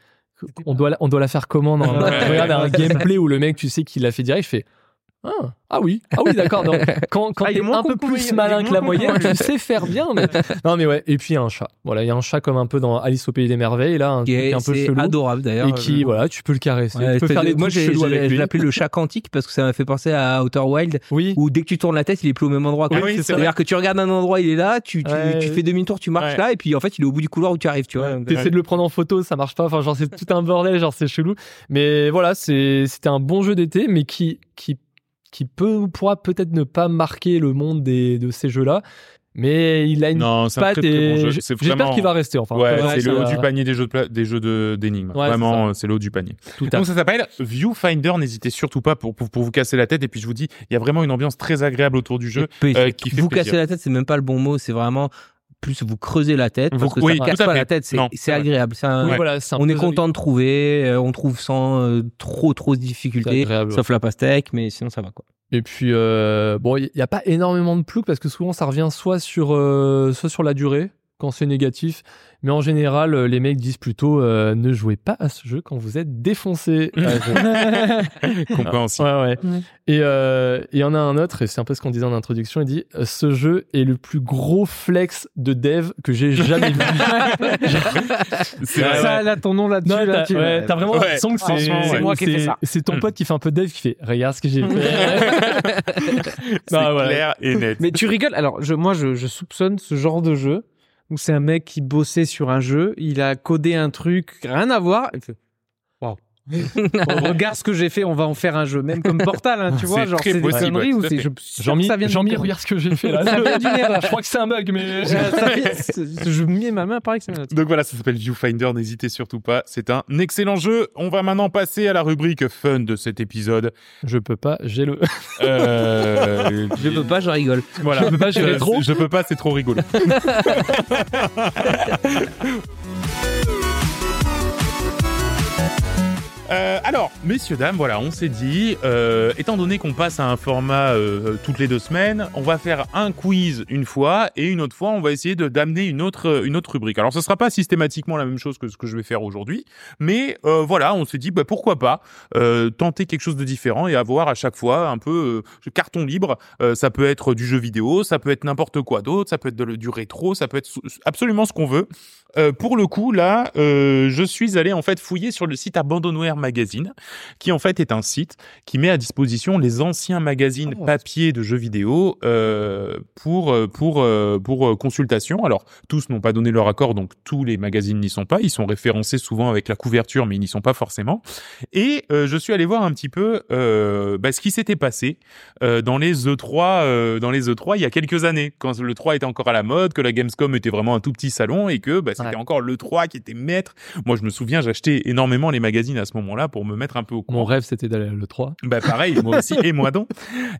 S2: on doit la, on doit la faire comment non
S1: Ouais.
S2: Je regarde un gameplay où le mec tu sais qu'il l'a fait direct, je fais ah, ah oui, ah oui, d'accord. Donc, Quand, quand
S4: Ah, il est
S2: t'es un peu plus malin que la moyenne, tu sais faire bien. Mais... Non, mais ouais. Et puis il y a un chat. Voilà, il y a un chat comme un peu dans Alice au pays des merveilles, là, un
S3: Qui
S2: truc
S3: est,
S2: un peu chelou.
S3: adorable d'ailleurs.
S2: Et qui, voilà, tu peux le caresser.
S3: Ouais,
S2: tu peux faire
S3: de-
S2: des
S3: moi, j'ai- je l'appelais le chat quantique parce que ça m'a fait penser à Outer Wild
S2: Oui.
S3: où dès que tu tournes la tête, il est plus au même endroit.
S1: Oui,
S3: C'est-à-dire que tu regardes un endroit, il est là, tu, tu,
S2: Ouais.
S3: tu fais demi-tour, tu marches
S1: Ouais.
S3: là, et puis en fait, il est au bout du couloir où tu arrives, tu vois.
S2: T'essaies de le prendre en photo, ça marche pas. Enfin, genre, c'est tout un bordel, genre, c'est chelou. Mais voilà, c'est, c'était un bon jeu d'été, mais qui, qui, qui peut ou pourra peut-être ne pas marquer le monde des, de ces jeux-là. Mais il a une
S1: non, c'est un
S2: patte
S1: très, très bon
S2: et j'espère
S1: vraiment-
S2: qu'il va rester. Enfin,
S1: Ouais, c'est
S2: ça
S1: le haut du panier des jeux de pla- des jeux de d'énigmes.
S2: Ouais,
S1: Vraiment, c'est le haut du panier.
S2: Tout
S1: Donc ça s'appelle Viewfinder. N'hésitez surtout pas pour, pour pour vous casser la tête. Et puis je vous dis, il y a vraiment une ambiance très agréable autour du jeu. Euh, qui fait
S3: vous
S1: plaisir.
S3: casser la tête, c'est même pas le bon mot, c'est vraiment plus vous creusez la tête
S1: Vous-
S3: parce que
S1: oui,
S3: ça casse pas la tête, c'est agréable. Un-
S2: Oui, voilà,
S3: on est content de trouver, euh, on trouve sans euh, trop trop de difficultés, sauf la pastèque, mais sinon ça va quoi.
S2: Et puis, euh, bon, il n'y a pas énormément de ploucs parce que souvent ça revient soit sur, soit sur la durée, quand c'est négatif, mais en général, euh, les mecs disent plutôt euh, ne jouez pas à ce jeu quand vous êtes défoncé. Je-
S1: Compréhensible.
S2: ouais, ouais.
S4: Ouais.
S2: Et euh, il y en a un autre, et c'est un peu ce qu'on disait en introduction, il dit euh, ce jeu est le plus gros flex de dev que j'ai jamais vu.
S1: C'est vrai.
S4: Ça, là, ton nom là-dessus,
S2: Non,
S4: là,
S2: t'as
S4: tu-
S2: ouais, t'as vraiment
S1: Ouais.
S2: l'impression que c'est
S4: c'est moi qui ai fait
S2: c'est-
S4: ça.
S2: c'est ton
S1: Mm.
S2: pote qui fait un peu dev qui fait regarde ce que j'ai fait.
S1: C'est
S2: Non, ouais.
S1: clair et net.
S4: Mais tu rigoles. Alors, je, moi, je, je soupçonne ce genre de jeu où c'est un mec qui bossait sur un jeu, il a codé un truc, rien à voir. On regarde ce que j'ai fait, on va en faire un jeu. Même comme Portal, hein, tu vois.
S1: C'est
S4: Genre, c'est des conneries ou c'est.
S2: Jean-Mi,
S4: ça vient
S2: Jean-Mi,
S4: d'une-
S2: regarde ce que j'ai fait là.
S4: Ça vient d'une erreur.
S2: Je crois que c'est un bug, mais.
S4: Je mets ma main, pareil que ça vient là-dessus.
S1: Donc voilà, ça s'appelle Viewfinder, n'hésitez surtout pas, c'est un excellent jeu. On va maintenant passer à la rubrique fun de cet épisode.
S2: Je peux pas, j'ai le.
S1: Euh,
S3: Je peux pas, je rigole.
S1: Voilà.
S2: Je peux pas, j'ai rétro.
S1: Je peux pas, c'est trop rigolo. Euh, alors, messieurs, dames, voilà, on s'est dit, euh, étant donné qu'on passe à un format euh, toutes les deux semaines, on va faire un quiz une fois et une autre fois, on va essayer de d'amener une autre une autre rubrique. Alors, ce sera pas systématiquement la même chose que ce que je vais faire aujourd'hui, mais euh, voilà, on s'est dit, bah, pourquoi pas euh, tenter quelque chose de différent et avoir à chaque fois un peu euh, carton libre. Ça peut être du jeu vidéo, ça peut être n'importe quoi d'autre, ça peut être de- du rétro, ça peut être absolument ce qu'on veut. Euh, pour le coup, là, euh, je suis allé en fait fouiller sur le site Abandonware Magazine, qui en fait est un site qui met à disposition les anciens magazines
S3: Oh.
S1: papier de jeux vidéo euh, pour pour pour consultation. Alors tous n'ont pas donné leur accord, donc tous les magazines n'y sont pas. Ils sont référencés souvent avec la couverture, mais ils n'y sont pas forcément. Et je suis allé voir un petit peu bah, ce qui s'était passé dans les E3 euh, dans les E3 il y a quelques années, quand le 3 était encore à la mode, que la Gamescom était vraiment un tout petit salon et que bah, c'était
S2: Ouais.
S1: encore le 3 qui était maître. Moi, je me souviens, j'achetais énormément les magazines à ce moment-là pour me mettre un peu au courant.
S2: Mon rêve, c'était d'aller à l'E3.
S1: Bah pareil, moi aussi et moi donc.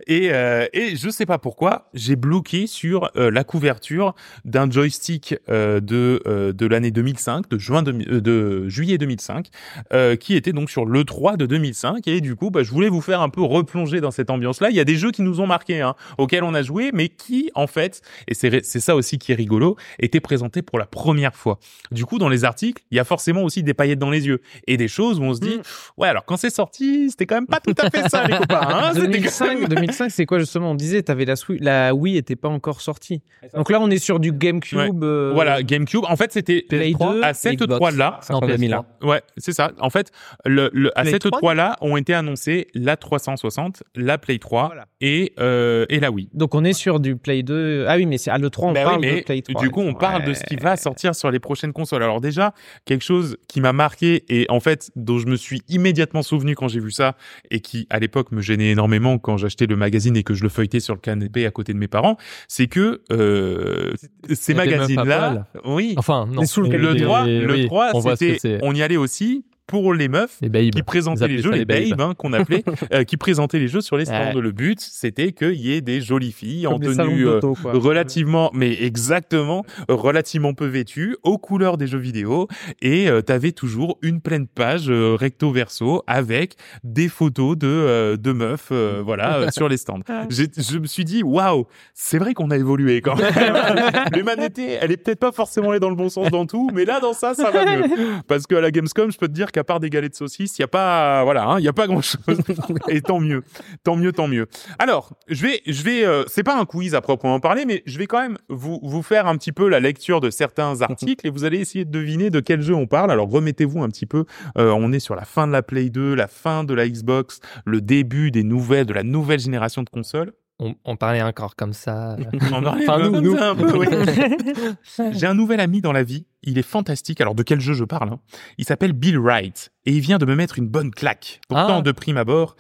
S1: Et euh, et je sais pas pourquoi, j'ai bloqué sur euh, la couverture d'un joystick euh, de euh, de l'année 2005, de juin 2000 euh, de juillet 2005, euh, qui était donc sur le 3 de 2005 et du coup, bah je voulais vous faire un peu replonger dans cette ambiance-là. Il y a des jeux qui nous ont marqués hein, auxquels on a joué mais qui en fait et c'est c'est ça aussi qui est rigolo, étaient présentés pour la première fois Du coup, dans les articles, il y a forcément aussi des paillettes dans les yeux et des choses où on se dit, ouais, alors quand c'est sorti, c'était quand même pas tout à fait ça, les copains. Hein C'était quand
S4: 2005, 2005 c'est quoi justement On disait, t'avais la, Swi- la Wii était pas encore sortie. Donc là, on est sur du GameCube. euh,
S1: Voilà, GameCube. En fait, c'était
S4: Play 2,
S1: à cette
S3: Xbox.
S1: 3 là.
S3: En 2001.
S1: Ouais, c'est ça. En fait, le, le, à
S4: Play
S1: cette
S4: 3,
S1: 3 là ont été annoncés la 360, la Play 3
S4: Voilà.
S1: et euh, et la Wii.
S4: Donc on est sur du Play 2. Ah oui, mais c'est à l'E3, on
S1: Ben oui,
S4: parle
S1: mais
S4: de Play 3.
S1: du coup, on parle de ce qui va sortir sur les prochaines consoles. Alors déjà, quelque chose qui m'a marqué et en fait dont je me suis immédiatement souvenu quand j'ai vu ça et qui à l'époque me gênait énormément quand j'achetais le magazine et que je le feuilletais sur le canapé à côté de mes parents, c'est que euh, ces magazines-là, oui,
S2: Enfin, non.
S4: Le
S2: mais
S1: le
S2: des-
S1: 3,
S2: oui,
S1: le 3
S2: on voit ce que
S1: c'était,
S2: c'est.
S1: on y allait aussi pour les meufs
S2: Les babes.
S1: qui présentaient les jeux, les babes,
S2: babes.
S1: hein, qu'on appelait, euh, qui présentaient les jeux sur les stands.
S2: Ouais.
S1: Le but, c'était qu'il y ait des jolies filles en
S4: Comme
S1: tenue euh, relativement, mais exactement, euh, relativement peu vêtues, aux couleurs des jeux vidéo, et euh, t'avais toujours une pleine page euh, recto verso avec des photos de euh, de meufs, euh, voilà, euh, sur les stands. J'ai- Je me suis dit, waouh, c'est vrai qu'on a évolué quand même. L'humanité, elle est peut-être pas forcément allée dans le bon sens dans tout, mais là, dans ça, ça va mieux. Parce que à la Gamescom, je peux te dire qu'à part des galettes de saucisses, il y a pas, voilà, hein, y a pas grand chose. Et tant mieux, tant mieux, tant mieux. Alors, je vais, je vais, euh, c'est pas un quiz à proprement parler, mais je vais quand même vous vous faire un petit peu la lecture de certains articles et vous allez essayer de deviner de quel jeu on parle. Alors remettez-vous un petit peu. Euh, on est sur la fin de la Play 2, la fin de la Xbox, le début des nouvelles, de la nouvelle génération de consoles.
S2: On, on parlait encore comme ça.
S1: On en parlait
S2: Enfin,
S1: un peu
S2: nous,
S1: comme
S2: nous.
S1: ça, un peu, oui. J'ai un nouvel ami dans la vie. Il est fantastique. Alors, de quel jeu je parle hein? Il s'appelle Bill Wright. Et il vient de me mettre une bonne claque. Pourtant,
S2: Ah.
S1: de prime abord,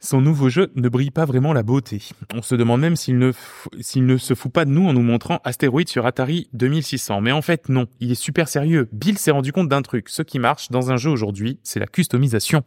S1: son nouveau jeu ne brille pas vraiment la beauté. On se demande même s'il ne, s'il ne se fout pas de nous en nous montrant Astéroïde sur Atari 2600. Mais en fait, non. Il est super sérieux. Bill s'est rendu compte d'un truc. Ce qui marche dans un jeu aujourd'hui, c'est la customisation.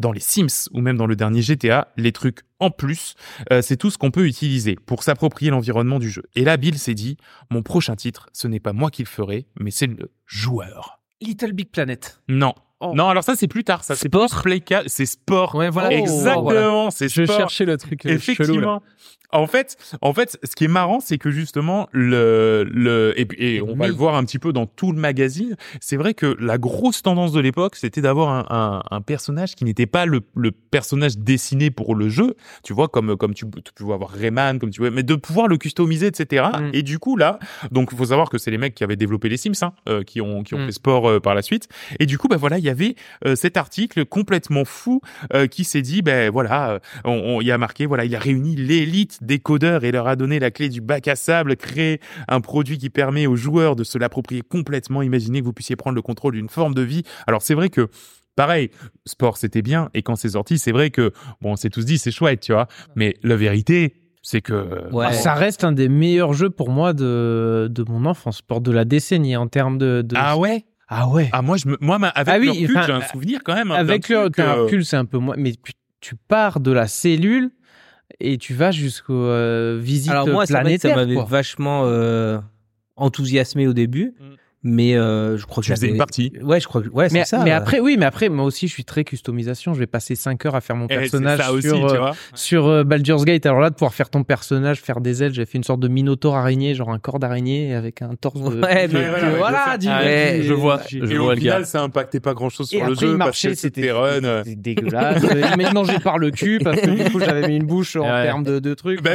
S1: Dans les Sims ou même dans le dernier GTA, les trucs en plus, euh, c'est tout ce qu'on peut utiliser pour s'approprier l'environnement du jeu. Et là, Bill s'est dit, mon prochain titre, ce n'est pas moi qui le ferai, mais c'est le joueur.
S4: Little Big Planet.
S1: Non.
S4: Oh.
S1: Non, alors ça, c'est plus tard. Ça, c'est
S3: Sport
S1: plus Play 4, c'est sport.
S2: Ouais, voilà.
S1: Exactement,
S2: Voilà.
S1: c'est
S2: Je
S1: sport.
S2: cherchais le truc euh, chelou, là.
S1: Effectivement. En fait, en fait, ce qui est marrant, c'est que justement le le et, on va le voir un petit peu dans tout le magazine. C'est vrai que la grosse tendance de l'époque, c'était d'avoir un, un, un personnage qui n'était pas le, le personnage dessiné pour le jeu. Tu vois, comme comme tu, tu pouvais avoir Rayman, comme tu veux, mais de pouvoir le customiser, etc.
S4: Mm.
S1: Et du coup là, donc il faut savoir que c'est les mecs qui avaient développé les Sims, hein, euh, qui ont qui ont
S2: Mm.
S1: fait sport euh, par la suite. Et du coup, bah voilà, il y avait euh, cet article complètement fou euh, qui s'est dit, ben voilà, euh, on, y a marqué, voilà, il a réuni l'élite des codeurs et leur a donné la clé du bac à sable, créé un produit qui permet aux joueurs de se l'approprier complètement. Imaginez que vous puissiez prendre le contrôle d'une forme de vie. Alors c'est vrai que Pareil, sport c'était bien et quand c'est sorti, c'est vrai que bon, on s'est tous dit c'est chouette, tu vois. Mais la vérité, c'est que
S3: Ouais.
S4: Ah, Ça reste un des meilleurs jeux pour moi de, de mon enfance, pour de la décennie en termes de. de-
S1: ah ouais,
S4: Ah ouais.
S1: ah moi je me, moi avec
S4: Ah oui,
S1: le recul, j'ai un souvenir quand même. hein,
S4: Avec le
S1: euh,
S4: recul, c'est un peu moins. Mais tu, pars de la cellule et tu vas jusqu'aux euh, visites
S3: Alors moi, ça m'avait vachement euh, enthousiasmé au début,
S1: Mm.
S3: Mais euh, je crois que
S1: Tu faisais une partie.
S3: Ouais, je crois que ouais,
S4: Mais,
S3: c'est ça.
S4: mais
S3: euh.
S4: après, oui, mais après, moi aussi, je suis très customisation. Je vais passer 5 heures à faire mon
S1: Eh,
S4: personnage
S1: ça aussi,
S4: sur,
S1: tu
S4: euh,
S1: vois.
S4: sur euh, Baldur's Gate. Alors là, de pouvoir faire ton personnage, faire des ailes, j'ai fait une sorte de minotaure araignée, genre un corps d'araignée avec un torse. de-
S3: Ouais, mais-
S1: Ouais, voilà, je.
S2: Ouais, je vois.
S4: j'ai-
S2: Je
S1: et
S2: vois
S1: au
S2: le
S1: final,
S2: gars.
S1: ça impactait pas grand chose
S4: Et
S1: sur le
S4: après,
S1: jeu
S4: il
S1: parce
S4: marchait,
S1: que
S4: c'était
S1: c'était run. euh.
S4: c'était dégueulasse. il mangé par le cul parce que du coup, j'avais mis une bouche en termes de, trucs.
S1: Bah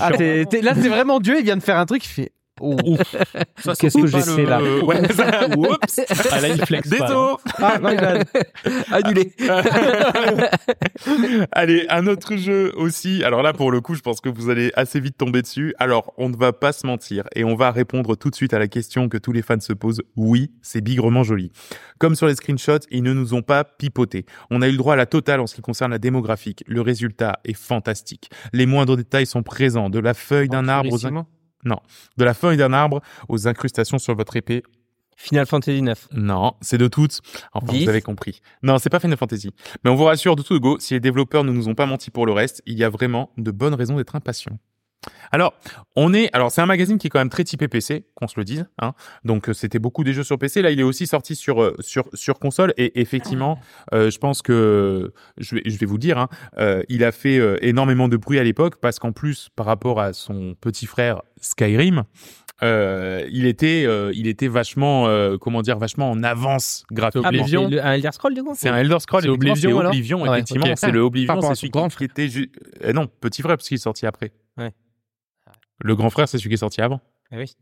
S4: Ah, là, c'est vraiment Dieu, il vient de faire un truc, il fait. Oh, Qu'est-ce que j'ai fait, là
S1: Ouais, ça- Oups. Désolé.
S4: ah, my
S3: annulé.
S1: Allez, un autre jeu aussi. Alors là, pour le coup, je pense que vous allez assez vite tomber dessus. Alors, on ne va pas se mentir et on va répondre tout de suite à la question que tous les fans se posent. Oui, c'est bigrement joli. Comme sur les screenshots, ils ne nous ont pas pipoté. On a eu le droit à la totale en ce qui concerne la démographique. Le résultat est fantastique. Les moindres détails sont présents, de la feuille d'un arbre aux, in- de la feuille d'un arbre aux incrustations sur votre épée.
S3: Final Fantasy 9.
S1: Non, c'est de toutes. Enfin,
S3: 10.
S1: vous avez compris. Non, c'est pas Final Fantasy. Mais on vous rassure de tout go, si les développeurs ne nous ont pas menti pour le reste, il y a vraiment de bonnes raisons d'être impatient. Alors, on est, alors c'est un magazine qui est quand même très typé PC, qu'on se le dise. Hein. Donc euh, c'était beaucoup des jeux sur PC. Là, il est aussi sorti sur euh, sur sur console et effectivement, euh, je pense que je vais je vais vous le dire, hein, euh, il a fait euh, énormément de bruit à l'époque parce qu'en plus, par rapport à son petit frère Skyrim, euh, il était, euh, il était vachement, euh, comment dire, vachement en avance graphiquement.
S3: Ah,
S2: Oblivion.
S3: c'est le- un Elder Scroll du coup
S1: C'est un Elder Scroll.
S2: C'est Oblivion,
S1: Oblivion,
S2: Ouais,
S1: effectivement. C'est le Oblivion, c'est celui
S3: grand
S1: qui était ju- eh non, petit frère, parce qu'il est sorti après.
S3: Ouais.
S1: Le grand frère, c'est celui qui est sorti avant.
S3: Ah oui.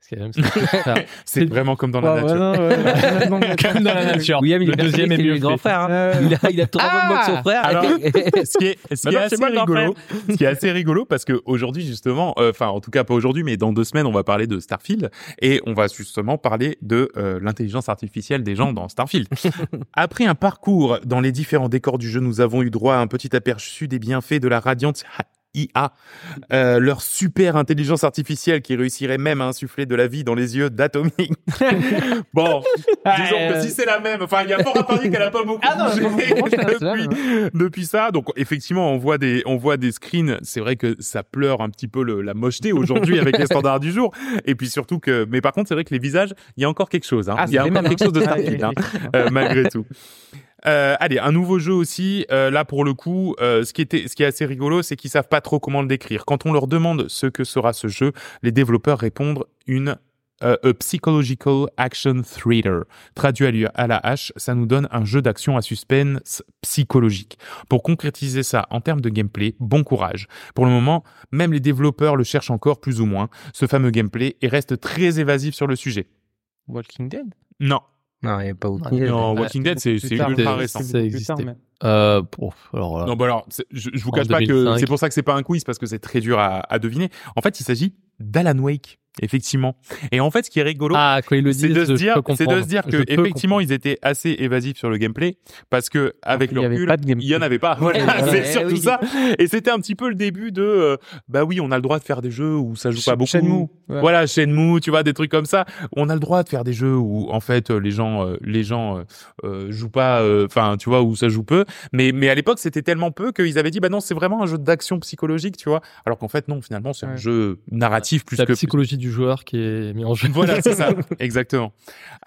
S2: C'est quand même ça.
S1: C'est vraiment comme dans la nature.
S2: Comme dans la nature.
S3: William, il
S2: le deuxième est mieux
S3: le grand frère. hein.
S4: Euh,
S3: Il a, il a trois
S4: Ah
S3: bonnes que son frère.
S1: Alors, ce qui est, ce qui est
S2: Maintenant,
S1: assez rigolo, ce qui est assez rigolo parce que aujourd'hui justement, euh, enfin en tout cas pas aujourd'hui, mais dans deux semaines on va parler de Starfield et on va justement parler de euh, l'intelligence artificielle des gens dans Starfield. Après un parcours dans les différents décors du jeu, nous avons eu droit à un petit aperçu des bienfaits de la Radiant IA, euh, leur super intelligence artificielle qui réussirait même à insuffler de la vie dans les yeux d'Atomic. bon, disons que si c'est la même, enfin il y a fort à parier qu'elle a pas beaucoup
S4: Ah non,
S1: bougé depuis, depuis ça. Donc effectivement, on voit des, on voit des screens. C'est vrai que ça pleure un petit peu le- la mocheté aujourd'hui avec les standards du jour. Et puis surtout que, mais par contre, c'est vrai que les visages, il y a encore quelque chose. Hein.
S4: Ah,
S1: il y a encore quelque chose de
S4: hein.
S1: Starfield,
S4: Ah,
S1: hein, euh, malgré tout. Euh, allez, un nouveau jeu aussi. Euh, là, pour le coup, euh, ce qui était, ce qui est assez rigolo, c'est qu'ils savent pas trop comment le décrire. Quand on leur demande ce que sera ce jeu, les développeurs répondent une euh, a psychological action thriller. Traduit à la hache, ça nous donne un jeu d'action à suspense psychologique. Pour concrétiser ça en termes de gameplay, bon courage. Pour le moment, même les développeurs le cherchent encore plus ou moins, ce fameux gameplay, et restent très évasifs sur le sujet.
S4: Walking Dead?
S1: Non,
S3: Non, il n'y a pas beaucoup.
S2: Ouais.
S1: non, Walking Dead, c'est ultra récent.
S2: ça existait. Euh, bon, alors là.
S1: Non, bah alors, je, je vous cache pas que
S2: 2005.
S1: c'est pour ça que c'est pas un quiz parce que c'est très dur à, à deviner. En fait, il s'agit d'Alan Wake, effectivement. Et en fait, ce qui est rigolo,
S2: Ah, il
S1: c'est de se dire, c'est de se dire que effectivement, ils étaient assez évasifs sur le gameplay parce que avec
S4: il
S1: le
S4: y avait
S1: recul,
S4: pas de gameplay.
S1: il y en avait pas. Voilà, c'est surtout
S3: oui.
S1: ça. Et c'était un petit peu le début de, euh, bah oui, on a le droit de faire des jeux où ça joue pas beaucoup.
S4: Shenmue. Ouais.
S1: Voilà, Shenmue, tu vois, des trucs comme ça. On a le droit de faire des jeux où, en fait, euh, les gens, euh, les gens euh, jouent pas, enfin, tu vois, où ça joue peu. Mais, mais à l'époque, c'était tellement peu qu'ils avaient dit, bah non, c'est vraiment un jeu d'action psychologique, tu vois. Alors qu'en fait, non, finalement, c'est un jeu narratif plus
S2: la
S1: que.
S2: psychologie du joueur qui est mis en jeu.
S1: Voilà, c'est ça, exactement.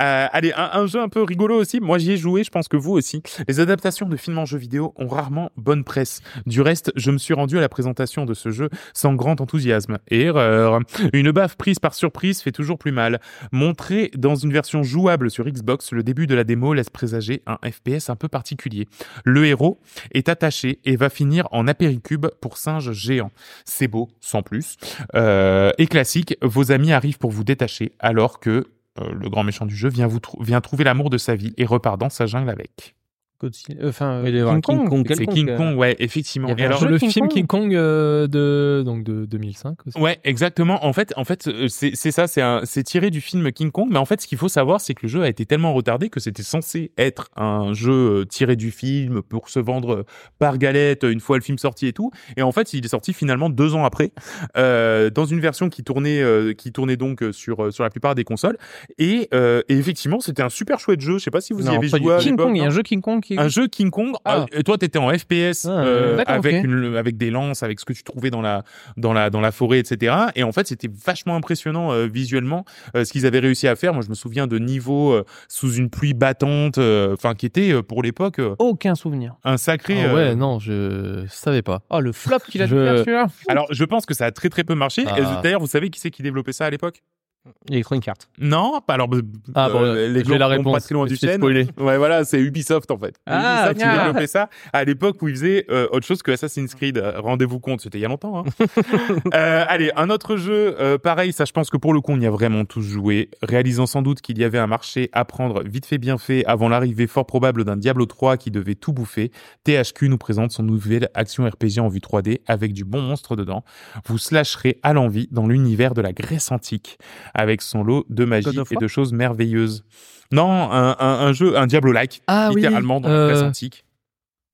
S1: Euh, allez, un, un jeu un peu rigolo aussi. Moi, j'y ai joué, je pense que vous aussi. Les adaptations de films en jeux vidéo ont rarement bonne presse. Du reste, je me suis rendu à la présentation de ce jeu sans grand enthousiasme. Erreur. Une baffe prise par surprise fait toujours plus mal. Montré dans une version jouable sur Xbox, le début de la démo laisse présager un FPS un peu particulier. Le héros est attaché et va finir en apéricube pour singe géant. C'est beau, sans plus. Euh, et classique, vos amis arrivent pour vous détacher alors que euh, le grand méchant du jeu vient, vient trouver l'amour de sa vie et repart dans sa jungle avec.
S4: Godzilla- euh, Enfin, euh, King
S3: King
S4: Kong.
S3: Kong
S1: C'est King
S3: euh.
S1: Kong, ouais, effectivement.
S3: Il y avait
S1: Et alors,
S2: le
S4: King
S2: film
S4: Kong.
S2: King Kong euh, de donc de 2005 aussi.
S1: Ouais, exactement. En fait, en fait, c'est c'est ça, c'est un, c'est tiré du film King Kong. Mais en fait, ce qu'il faut savoir, c'est que le jeu a été tellement retardé que c'était censé être un jeu tiré du film pour se vendre par galette une fois le film sorti et tout. Et en fait, il est sorti finalement deux ans après, euh, dans une version qui tournait, euh, qui tournait donc sur sur la plupart des consoles. Et, euh, et effectivement, c'était un super chouette jeu. Je sais pas si vous y avez joué.
S4: King Kong, il y a un jeu King Kong
S1: un jeu King Kong.
S4: Ah.
S1: euh, toi, t'étais en FPS
S3: Ah,
S1: euh, avec une, avec des lances, avec ce que tu trouvais dans la dans la dans la forêt, etc. Et en fait, c'était vachement impressionnant euh, visuellement euh, ce qu'ils avaient réussi à faire. Moi, je me souviens de niveaux euh, sous une pluie battante, euh, enfin qui était euh, pour l'époque euh,
S4: aucun souvenir.
S1: un sacré.
S2: Ah
S1: euh,
S2: ouais, non, je savais pas.
S4: Oh, le flop qu'il a
S2: Je-
S4: fait celui-là.
S1: Alors, je pense que ça a très très peu marché.
S2: Ah.
S1: Et D'ailleurs, vous savez qui c'est qui développait ça à l'époque?
S3: Electronic Arts.
S1: Non, pas alors.
S2: Ah bon,
S1: euh, les
S2: j'ai la réponse.
S1: Pas très loin du chêne.
S2: spoilé.
S1: Ouais, voilà, c'est Ubisoft en fait.
S3: Ah,
S1: Ubisoft
S4: ah.
S1: développait ça à l'époque où ils faisaient euh, autre chose que Assassin's Creed. Euh, Rendez-vous compte, c'était il y a longtemps. Hein. Euh, allez, un autre jeu, pareil, ça je pense que pour le coup on y a vraiment tous joué, réalisant sans doute qu'il y avait un marché à prendre vite fait bien fait avant l'arrivée fort probable d'un Diablo 3 qui devait tout bouffer. THQ nous présente son nouvelle action RPG en vue 3D avec du bon monstre dedans. Vous slasherez à l'envie dans l'univers de la Grèce antique avec son lot de magie et de choses merveilleuses. Non, un, un, un jeu, un Diablo-like,
S2: Ah oui,
S1: littéralement dans la
S2: euh,
S1: Grèce antique.